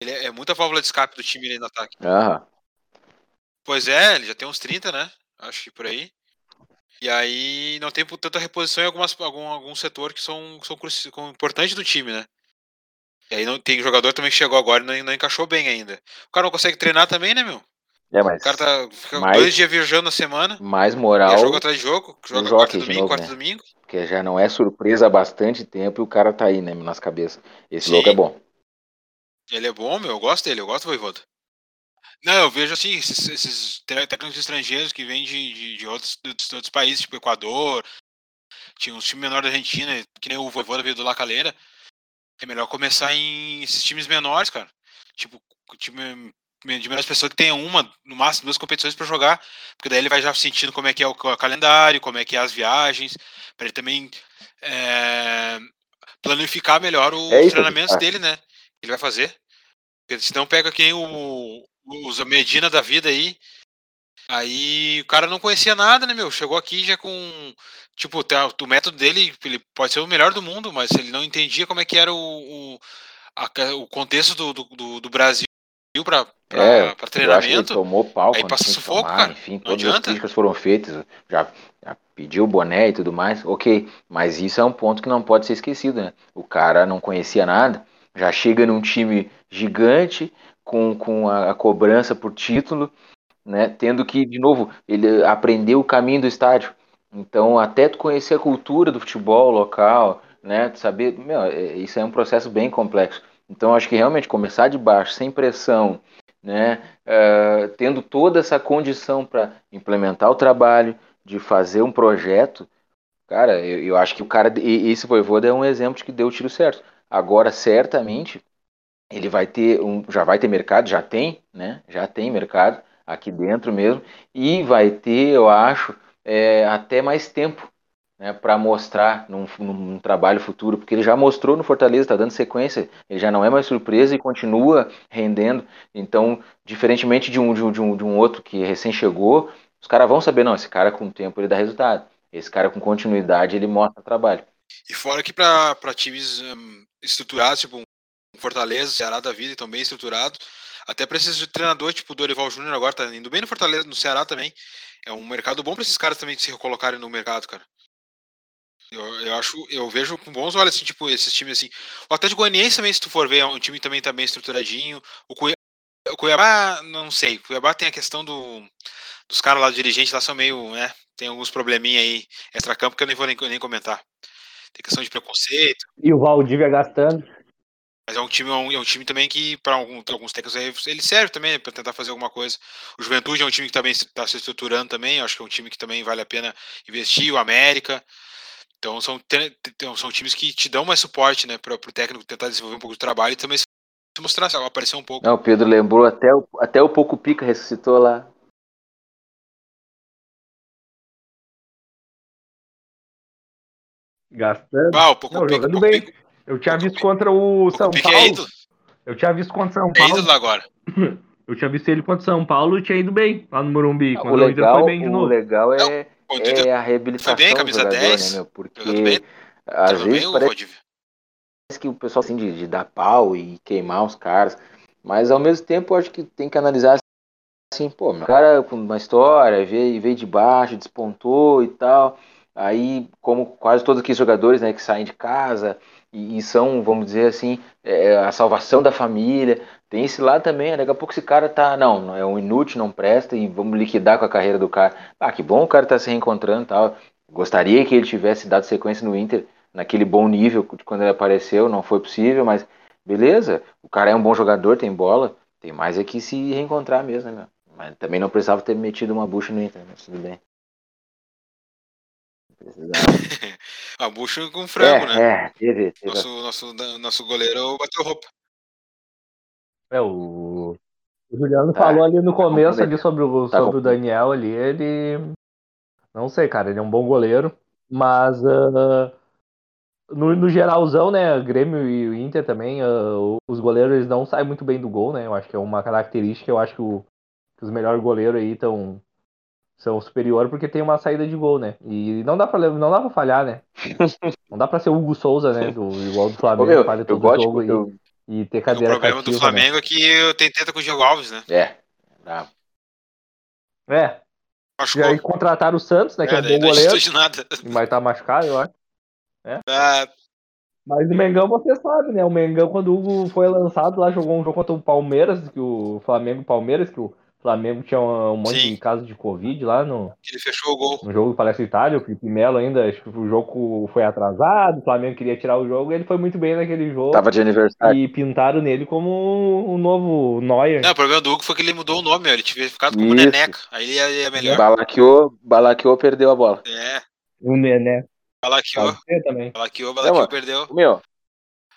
Ele é, é muita válvula de escape do time ali no ataque. Aham. Pois é, ele já tem uns 30, né? Acho que por aí. E aí não tem tanta reposição em algumas, algum, algum setor que são, são, importantes do time, né? E aí não, tem jogador também que chegou agora e não, não encaixou bem ainda. O cara não consegue treinar também, né, meu? É, O mas cara tá fica mais- dois dias viajando na semana. mais É moral, jogo atrás de jogo, joga jockey quarta domingo, novo, quarta né? domingo. porque já não é surpresa há bastante tempo e o cara tá aí, né, nas cabeças. Esse Sim. louco é bom. Ele é bom, meu, eu gosto dele, eu gosto do Voivoda. Não, eu vejo assim, esses, esses técnicos estrangeiros que vêm de, de, de outros, de outros países, tipo Equador, tinha uns times menores da Argentina, que nem o Voivoda veio do La Calera. É melhor começar em esses times menores, cara. Tipo, time de menos pessoas que tenha uma, no máximo duas competições pra jogar, porque daí ele vai já sentindo como é que é o ca- calendário, como é que é as viagens, para ele também é, planificar melhor os É treinamentos ah. dele, né? Ele vai fazer. Porque senão pega quem o os Medina da vida aí. Aí o cara não conhecia nada, né, meu? Chegou aqui já com. Tipo, tá- o método dele ele pode ser o melhor do mundo, mas ele não entendia como é que era o, o, a- o contexto do, do, do- do Brasil para É, ele treinamento. tomou aí passa sufoco, tomar, cara. enfim, Não todas as adianta. críticas foram feitas, já, já pediu o boné e tudo mais, ok, mas isso é um ponto que não pode ser esquecido, né? O cara não conhecia nada, já chega num time gigante, com, com a, a cobrança por título, né? Tendo que, de novo, ele aprendeu o caminho do estádio. Então, até tu conhecer a cultura do futebol local, né? Tu saber, meu, é- isso é um processo bem complexo. Então, acho que realmente começar de baixo, sem pressão, né? eh, tendo toda essa condição para implementar o trabalho, de fazer um projeto, cara, eu, eu acho que o cara, e- esse Voivoda é um exemplo de que deu o tiro certo. Agora, certamente, ele vai ter um, já vai ter mercado, já tem, né? Já tem mercado aqui dentro mesmo, e vai ter, eu acho, é, até mais tempo, né, para mostrar num, num trabalho futuro, porque ele já mostrou no Fortaleza, está dando sequência, ele já não é mais surpresa e continua rendendo. Então, diferentemente de um, de um, de um, de um outro que recém chegou, os caras vão saber, não, esse cara com tempo ele dá resultado, esse cara com continuidade ele mostra trabalho. E fora que para times hum, estruturados, tipo um Fortaleza, Ceará da vida, estão bem estruturados, até para esses treinadores, tipo o Dorival Júnior agora tá indo bem no Fortaleza, no Ceará também. É um mercado bom para esses caras também se recolocarem no mercado, cara. Eu, eu acho, eu vejo com bons olhos assim, tipo, esses times assim. O Atlético Goianiense também, se tu for ver, é um time também tá bem estruturadinho. O, Cui- O Cuiabá, não sei. O Cuiabá tem a questão do, dos caras lá, dirigentes lá são meio, né? Tem alguns probleminha aí extra-campo que eu nem vou nem, nem comentar. Tem questão de preconceito. E o Valdívia gastando. Mas é um time, é um, é um time também que, para alguns, alguns técnicos ele serve também para tentar fazer alguma coisa. O Juventude é um time que também está se estruturando também. Acho que é um time que também vale a pena investir. O América. Então são, são times que te dão mais suporte, né, para o técnico tentar desenvolver um pouco do trabalho e também se mostrar, aparecer um pouco. Não, o Pedro lembrou até o, até o pouco pica ressuscitou lá. Gastando. Ah, o pouco Não, pica, jogando pouco bem. pica. Eu tinha Pouco visto pica. contra o Pouco São pica é Paulo. ídolo. Eu tinha visto contra o São É Paulo. ídolo agora. Eu tinha visto ele contra o São Paulo e tinha ido bem lá no Morumbi. O Quando o Inter legal, foi bem de o novo. legal Não, é, O É a reabilitação Foi bem, do jogador, 10, né, meu? Porque bem, às jogando vezes bem parece Valdívia. que o pessoal assim de, de dar pau e queimar os caras, mas ao mesmo tempo eu acho que tem que analisar assim, pô, meu cara com uma história, veio, veio de baixo, despontou e tal. Aí, como quase todos aqueles jogadores, né, que saem de casa e, e são, vamos dizer assim, é, a salvação da família, tem esse lado também. né? Daqui a pouco esse cara tá, não, é um inútil, não presta e vamos liquidar com a carreira do cara. Ah, que bom o cara tá se reencontrando e tal. Gostaria que ele tivesse dado sequência no Inter naquele bom nível de quando ele apareceu, não foi possível, mas beleza, o cara é um bom jogador, tem bola, tem mais é que se reencontrar mesmo, né, meu? Mas também não precisava ter metido uma bucha no Inter, mas tudo bem. A bucha com frango, é, né? é, teve, teve. Nosso, nosso, nosso goleiro bateu roupa. É, o, o Juliano Tá, falou ali no tá começo ali sobre o, Tá sobre o. Daniel ali, ele. Não sei, cara, ele é um bom goleiro, mas ah, no, no geralzão, né, Grêmio e o Inter também, ah, os goleiros eles não saem muito bem do gol, né? Eu acho que é uma característica, eu acho que, o- que os melhores goleiros aí estão são superior porque tem uma saída de gol, né? E não dá pra, não dá pra falhar, né? Não dá pra ser o Hugo Souza, né? Do, igual do Ô, Flamengo, meu, falha eu todo gosto, jogo eu, e ter O cadeira problema do cativa, Flamengo é que eu tenho tenta com o Diego Alves, né? é, bravo. né? É, e Machucou. aí contrataram o Santos, né? Que é, É, um daí bom goleiro, de nada. mas tá machucado, eu acho. Ah, Mas o Mengão você sabe, né? O Mengão, quando o Hugo foi lançado lá, jogou um jogo contra o Palmeiras, que o Flamengo Palmeiras, que o Flamengo tinha um, um monte Sim. de casos de Covid lá no, ele fechou o gol. no jogo do Palestra Itália, o Felipe Melo ainda, acho que o jogo foi atrasado, o Flamengo queria tirar o jogo, e ele foi muito bem naquele jogo. Tava de aniversário. E pintaram nele como o novo Neuer. Não, o problema do Hugo foi que ele mudou o nome, ó. ele tinha ficado como Isso. Neneca. Aí ele ia, ia melhor. Balaqueou, Balaqueou perdeu a bola. É, O Nené. balaqueou, também. balaqueou, balaqueou, perdeu. Meu,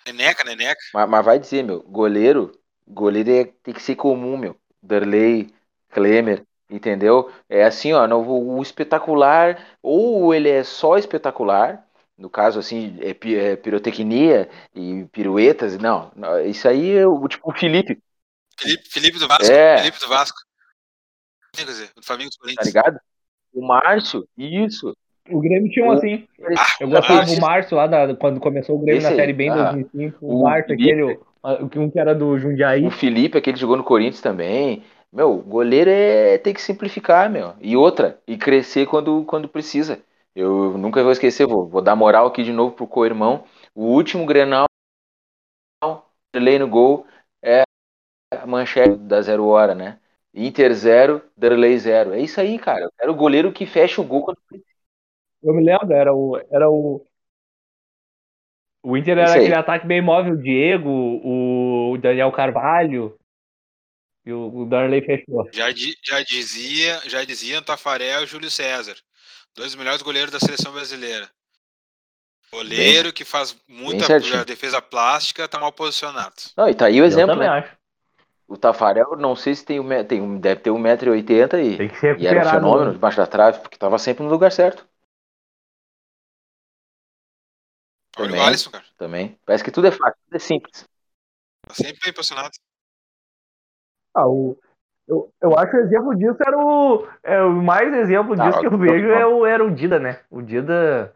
Neneca, Neneca. mas, mas vai dizer, meu, goleiro, goleiro é, tem que ser comum, meu. Darley, Klemer, entendeu? É assim, ó, no, o, o espetacular, ou ele é só espetacular, no caso, assim, é, é pirotecnia e piruetas, não, isso aí é o tipo o Felipe, Felipe, Felipe do Vasco. É. Felipe do Vasco. Quer dizer, do Flamengo do tá Corinthians. ligado? O Márcio, isso. O Grêmio tinha um assim. Ah, Eu gostava Márcio. do Márcio lá da- quando começou o Grêmio Esse na Série B em ah. 2005. O, O Márcio, Felipe. aquele, o- um que era do Jundiaí. O Felipe, aquele que jogou no Corinthians também. Meu, goleiro é tem que simplificar, meu. E outra, e crescer quando, quando precisa. Eu nunca vou esquecer, vou, vou dar moral aqui de novo pro co-irmão. O último Grenal, Derlei no gol, é a manchete da zero hora, né? Inter zero, Derlei zero. É isso aí, cara. Quero o goleiro que fecha o gol quando precisa. Eu me lembro, era o. Era o... O Inter era aquele ataque bem móvel, o Diego, o Daniel Carvalho. E o, Darley fechou. Já, di- já dizia, já dizia Tafarel e Júlio César. Dois melhores goleiros da seleção brasileira. Goleiro que faz muita defesa plástica, tá mal posicionado. Não, e tá aí o Eu exemplo, também né? acho. O Tafarel, não sei se tem, um, tem um, deve ter 1,80m e, Tem que ser e era um fenômeno debaixo da trave, porque tava sempre no lugar certo. Olha o Também. Alisson, cara. Também. Parece que tudo é fácil, tudo é simples. Tá sempre bem posicionado. Ah, o, eu, eu acho que o exemplo disso era o. É, o mais exemplo Tá, disso que eu ó, vejo é o, era o Dida, né? O Dida.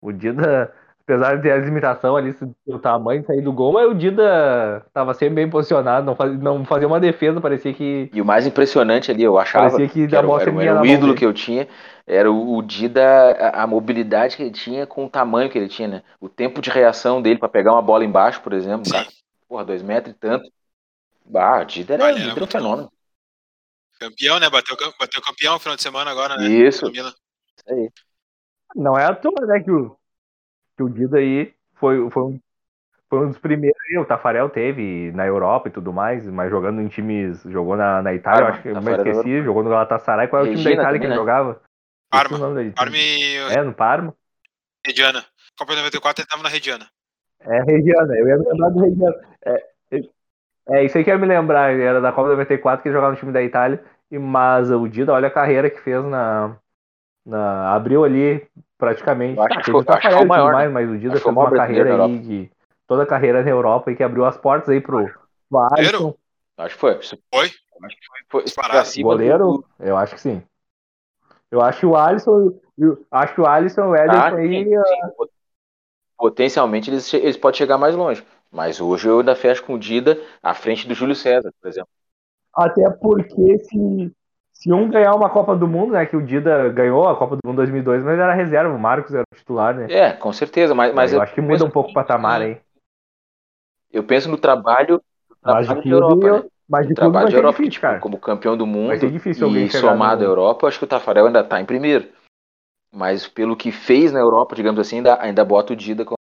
O Dida, apesar de ter as limitações ali do tamanho sair do gol, mas o Dida tava sempre bem posicionado, não fazia, não fazia uma defesa, parecia que. E o mais impressionante ali, eu achava Parecia que que a era, era, era o ídolo que eu tinha, era o, Dida, a, a mobilidade que ele tinha com o tamanho que ele tinha, né? O tempo de reação dele para pegar uma bola embaixo, por exemplo, cara, porra, dois metros e tanto. Bah, o Dida era, Ah, o Dida era um muito fenômeno. Campeão, né? Bateu, bateu campeão no final de semana agora, né? Isso. Isso aí. Não é à toa, né, que o, que o Dida aí foi, foi, um, foi um dos primeiros. O Tafarel teve na Europa e tudo mais, mas jogando em times. Jogou na, na Itália, eu Parma, acho que eu me esqueci, era- jogou no Galatasaray. Qual é o time da Itália que também, ele né? jogava? Parma. Parma e É, no Parma. Rediana. Copa de 94 ele tava na Rediana. É, Regiana, eu ia me lembrar do Regiana. É, é, isso aí que eu ia me lembrar, era da Copa 94 que ele jogava no time da Itália, e, mas o Dida, olha a carreira que fez na. na abriu ali praticamente. Eu acho que Tafarel acho que foi o maior, mais, mas o Dida fez uma carreira aí de toda a carreira na Europa e que abriu as portas aí pro, Alisson, Acho que foi. Foi? Acho que foi, foi goleiro. do- Eu acho que sim. Eu acho que o Alisson. eu acho que o Alisson e o Ederson Ah, aí. sim, sim. Potencialmente eles, eles podem chegar mais longe. Mas hoje eu ainda fecho com o Dida à frente do Júlio César, por exemplo. Até porque se, se um ganhar uma Copa do Mundo, né? Que o Dida ganhou a Copa do Mundo 2002, mas era reserva, o Marcos era o titular, né? É, com certeza, mas, mas eu, acho que muda um pouco o patamar aí. Eu penso no trabalho, no Mas trabalho de de Europa, clube, né? mas de trabalho de Europa, difícil, tipo, cara. como campeão do mundo e somado à Europa, eu acho que o Tafarel ainda tá em primeiro. Mas pelo que fez na Europa, digamos assim, ainda, ainda bota o Dida com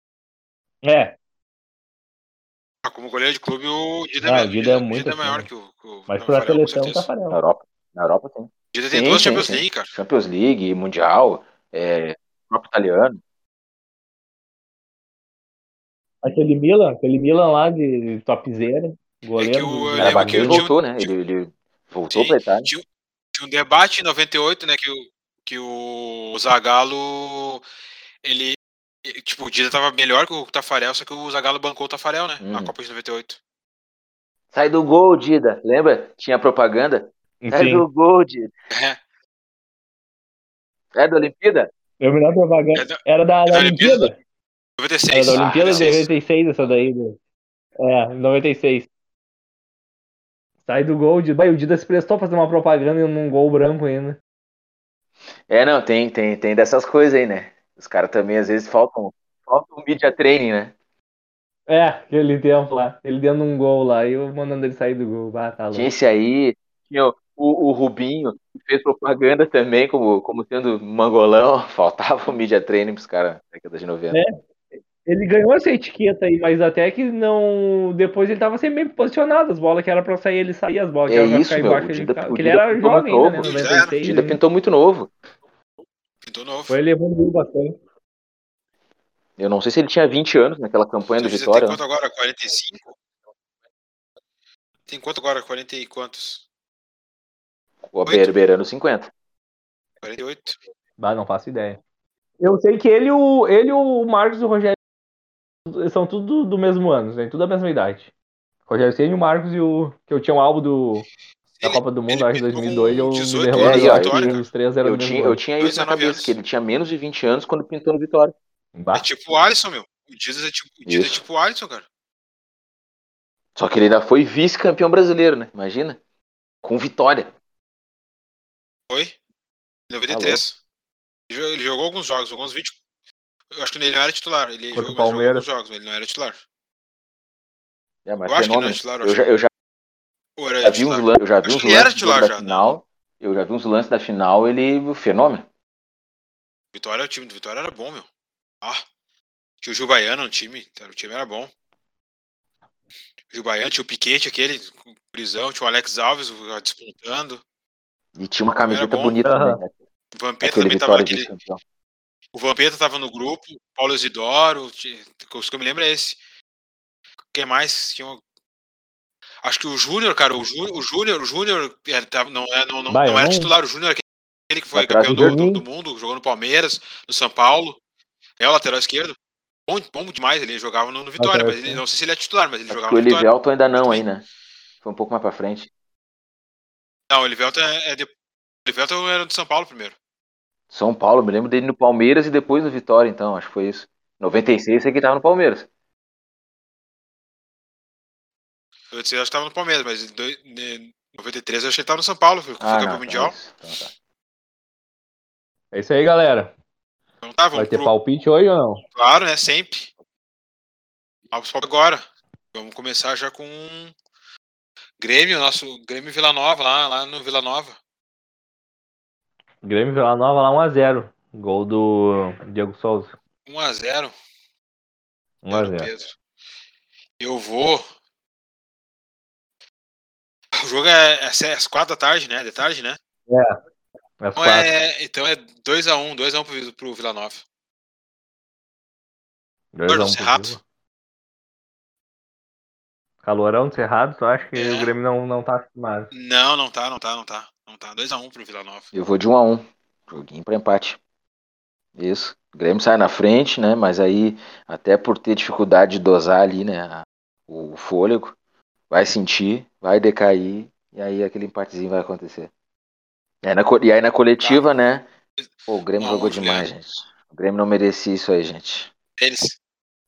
É, Ah, Como goleiro de clube, o Dida, Ah, é, o Dida é muito Dida é maior acima. que o, que o mas Tafarel, com seleção, certeza. Tafarel. na Europa. Na Europa tem. O Dida tem Sim, duas Champions sim. League, cara. Champions League, Mundial, é, próprio italiano. Aquele Milan, aquele Milan lá de topzera, goleiro. É que o- eu O que e tinha- voltou, né? Ele, ele voltou Sim, pra Itália. Tinha, tinha um debate em 98, né, que o, que o Zagallo, ele, tipo, o Dida tava melhor que o Tafarel, só que o Zagallo bancou o Tafarel, né, na Uhum. Copa de 98. Sai do gol, Dida. Lembra? Tinha propaganda? Sai Enfim, do gol, Dida. É, É da Olimpíada? eu me lembro propaganda. É da- Era da, é da da Olimpíada. Olimpíada. Era 96. da Ah, Olimpíada de 96. 96, essa daí. né? É, 96. Sai do gol. Vai, o Dida se prestou a fazer uma propaganda num gol branco ainda. É, não, tem, tem, tem dessas coisas aí, né? Os caras também às vezes faltam, faltam um media training, né? É, aquele tempo lá. Ele dando um gol lá e eu mandando ele sair do gol. Ah, tá Tinha esse aí, tinha o, o, Rubinho, que fez propaganda também como, como sendo mangolão. Faltava o media training pros caras da década de 90. É. Ele ganhou essa etiqueta aí, mas até que não. Depois ele tava sempre bem posicionado. As bolas que era pra sair, ele saía. As bolas que É era pra isso, ficar meu, embaixo, o ele Dida- o ele Dida era jovem ainda, né? novo. Dida 96. O Dida né? pintou muito novo. Novo. Foi levando bastante. Eu não sei se ele tinha 20 anos naquela campanha do O Vitória. tem né? quanto agora? 45? Tem quanto agora? 40 e quantos? O Be- beirando 50. 48? Ah, não faço ideia. Eu sei que ele, o, ele, o Marcos e o Rogério são tudo do mesmo ano, né? Tudo da mesma idade. Rogério Ceni, o Marcos e o. Que eu tinha um álbum do, Ele- Copa do Mundo, acho que pintou 2002, eu com me 18 derrubei. anos eu na acho que Vitória, os três eram Eu do mesmo tinha, eu tinha isso na 19 cabeça, anos. que ele tinha menos de 20 anos quando pintou no Vitória. Bah, É tipo o Alisson, meu. O Dida é tipo o, é tipo o Alisson, cara. Só que ele ainda foi vice-campeão brasileiro, né? Imagina. Com vitória. Foi? Em 93. Ele jogou- ele jogou alguns jogos, alguns 20. Eu acho que ele não era titular. Ele Contra jogou, jogou Palmeiras. alguns jogos, mas ele não era titular. É, mas Eu acho que ele não era titular. Eu, Eu acho já, eu já era já vi uns lances, eu já vi Acho uns lances da já, né? final. Eu já vi uns lances da final, ele fenômeno. Vitória, o time do Vitória era bom, meu. Ah. Tinha o Gil Baiano no time. O time era bom. O Gil Baiano, tinha o Piquete aquele, com prisão, tinha o Alex Alves o- despontando. E tinha uma camiseta bonita também, né? O Vampeta Aquele também tava aquele. O Vampeta tava no grupo, Paulo Isidoro, os que eu me lembro é esse. Quem mais? Tinha um- Acho que o Júnior, cara, o Júnior, o Júnior, o Júnior era- tava- não, é- não, não, não era titular, o Júnior é aquele que foi Atrás campeão do do, do, mundo, jogou no Palmeiras, no São Paulo. É o lateral esquerdo. Bom, bom demais, ele jogava no, no Vitória, mas ele, não sei se ele é titular, mas ele Acho jogava que o no Vitória. Elivelton ainda não né? Foi um pouco mais pra frente. Não, o Elivelton é, é de... o Elivelton era do São Paulo primeiro. São Paulo, me lembro dele no Palmeiras e depois no Vitória, então, acho que foi isso. 96, sei que tava no Palmeiras. Eu disse, eu acho que tava no Palmeiras, mas em dois- em 93 eu achei que tava no São Paulo, foi, foi Ah, campeão não, mundial. isso. Então tá. É isso aí, galera. Então tá, Vai ter pro, palpite hoje ou não? Claro, né? Sempre. Vamos agora. Vamos começar já com Grêmio, nosso Grêmio Vila Nova, lá, lá no Vila Nova. Grêmio Vila Nova lá 1x0. Gol do Diego Souza. 1x0. 1x0. Eu vou. O jogo é, é às 4 da tarde, né? De tarde, né? É. Às Então quatro. é, então é 2x1, 2x1 pro, pro Vila Nova. Dois a um Cerrado. Calorão do Cerrado, tu acha que É. o Grêmio não, não tá acostumado? Não, não tá, não tá, não tá. Não tá. 2x1 pro Vila Nova. Eu vou de 1 a 1 Joguinho para empate. Isso. O Grêmio sai na frente, né? Mas aí, até por ter dificuldade de dosar ali, né? O fôlego, vai sentir, vai decair, e aí aquele empatezinho vai acontecer. E aí na, e aí na coletiva, né? Pô, o Grêmio a jogou demais, gente. O Grêmio não merecia isso aí, gente. Eles.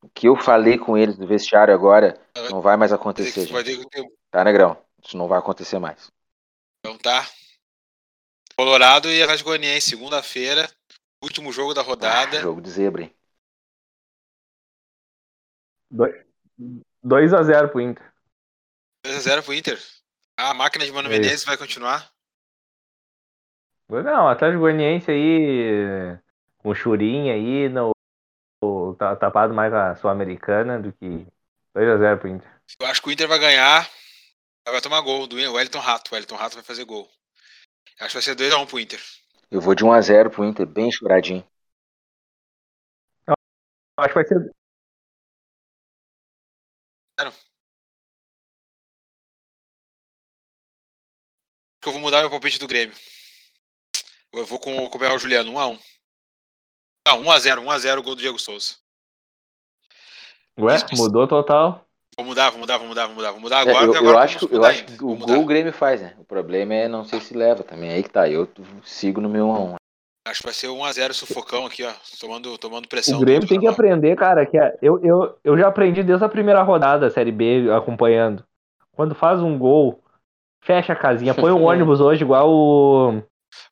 O que eu falei com eles do vestiário agora não vai mais acontecer, Vai gente. ter Tá, Negrão? Isso não vai acontecer mais. Então tá. Colorado e Atlético Goianiense, segunda-feira, último jogo da rodada. Jogo de zebra, hein? 2x0 pro Inter. 2x0 pro Inter. A máquina de Mano É isso. Menezes vai continuar. Não, Atlético Goianiense aí, com o Churinha aí, no, o- tá tapado mais a Sul-Americana do que 2x0 pro Inter. Eu acho que o Inter vai ganhar. Vai tomar gol do Wellington Rato. O Wellington Rato vai fazer gol. Acho que vai ser 2x1 pro Inter. Eu vou de 1 a 0 pro Inter, bem choradinho. Acho que vai ser. Que eu vou mudar meu palpite do Grêmio. Eu vou com, com o Bel Juliano, 1x1. Não, 1x0, 1x0 gol do Diego Souza. Ué, mudou total. Vou mudar, vou mudar, vou mudar, vou mudar, vou mudar É, agora. eu, porque eu agora acho, eu acho que Vou o mudar. gol o Grêmio faz, né? O problema é não sei se leva também. Aí que tá, eu sigo no meu 1 a 1. Acho que vai ser 1x0 sufocão aqui, ó. Tomando, tomando pressão. O Grêmio tem que aprender, cara, que é- eu, eu, eu já aprendi desde a primeira rodada da Série B acompanhando. Quando faz um gol, fecha a casinha, põe o ônibus hoje igual o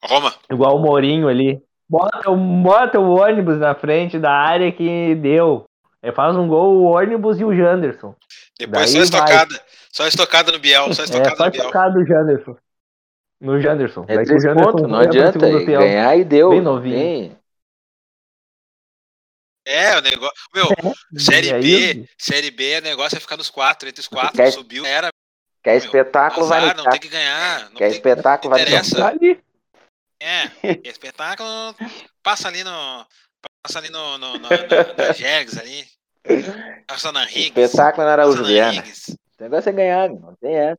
Roma. igual o Mourinho ali. Bota, o- bota o ônibus na frente da área que deu. Aí faz um gol o ônibus e o Janderson. Depois Daí só vai. estocada. Só estocada no Biel, só É, estocada só no Biel. tocar do Janderson. No Janderson. É três pontos, não no adianta. segundo tempo. Ganhar e deu. Bem novinho. tem- É, o negócio. Meu, Série E aí, B, Série B, o negócio é ficar nos quatro, entre os quatro. Subiu, era. Quer Meu, espetáculo, vai Azar, no não tem que ganhar. Não Quer tem, espetáculo, vai no tá. É, quer espetáculo. Passa ali no. Passa ali no. no, no na, na Jegs ali. Passa na Riggs. Espetáculo na Araújo Viana. O negócio é ganhar, não tem essa.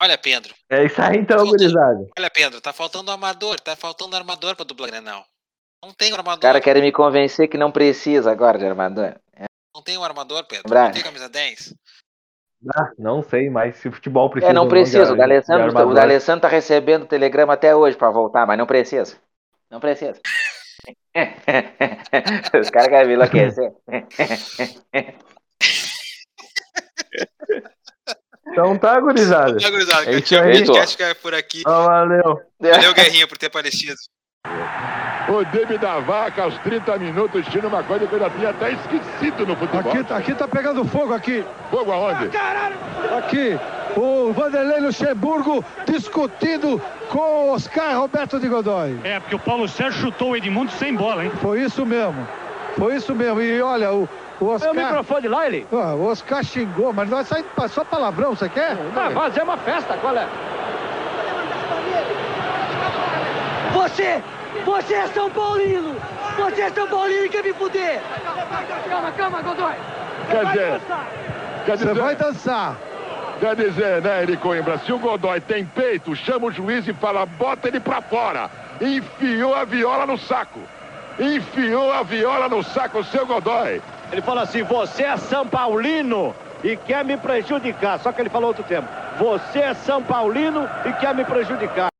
Olha, Pedro. É isso aí então, Faltou. gurizada. Olha, Pedro, tá faltando armador. Tá faltando armador pra dupla Grenal. Não tem um armador. O cara quer me convencer que não precisa agora de armador. Não tem um armador, Pedro. Braga. Não tem camisa 10. Ah, não sei, mas se futebol precisa. É, não precisa. de- O D'Alessandro, de o armador. D'Alessandro tá recebendo telegrama até hoje pra voltar, mas não precisa. Não precisa. Os caras querem me enlouquecer. Então tá, gurizada. Tá, gurizada, É que isso tinha podcast que é por aqui. Ah, valeu. Valeu, Guerrinha, por ter aparecido. O David da Vaca, aos 30 minutos, tira uma coisa que eu já tinha até esquecido no futebol. Aqui, tá- aqui tá pegando fogo aqui. Fogo aonde? Aqui, o Vanderlei Luxemburgo discutindo com o Oscar Roberto de Godoy. É, porque o Paulo Sérgio chutou o Edmundo sem bola, hein? Foi isso mesmo. Foi isso mesmo. E olha, o, o É o Oscar. microfone lá, ele? Ah, o Oscar xingou, mas nós saímos só palavrão, você quer? Vai fazer uma festa, qual é? Você, você é São Paulino! Você é São Paulino e quer me fuder! Calma, calma, Godoy! Quer dizer, quer Você dizer, vai dançar. quer dizer, né, Eri Coimbra, se o Godoy tem peito, chama o juiz e fala, bota ele pra fora. Enfiou a viola no saco. Enfiou a viola no saco, seu Godoy. Ele falou assim: você é São Paulino e quer me prejudicar. Só que ele falou outro tempo. Você é São Paulino e quer me prejudicar.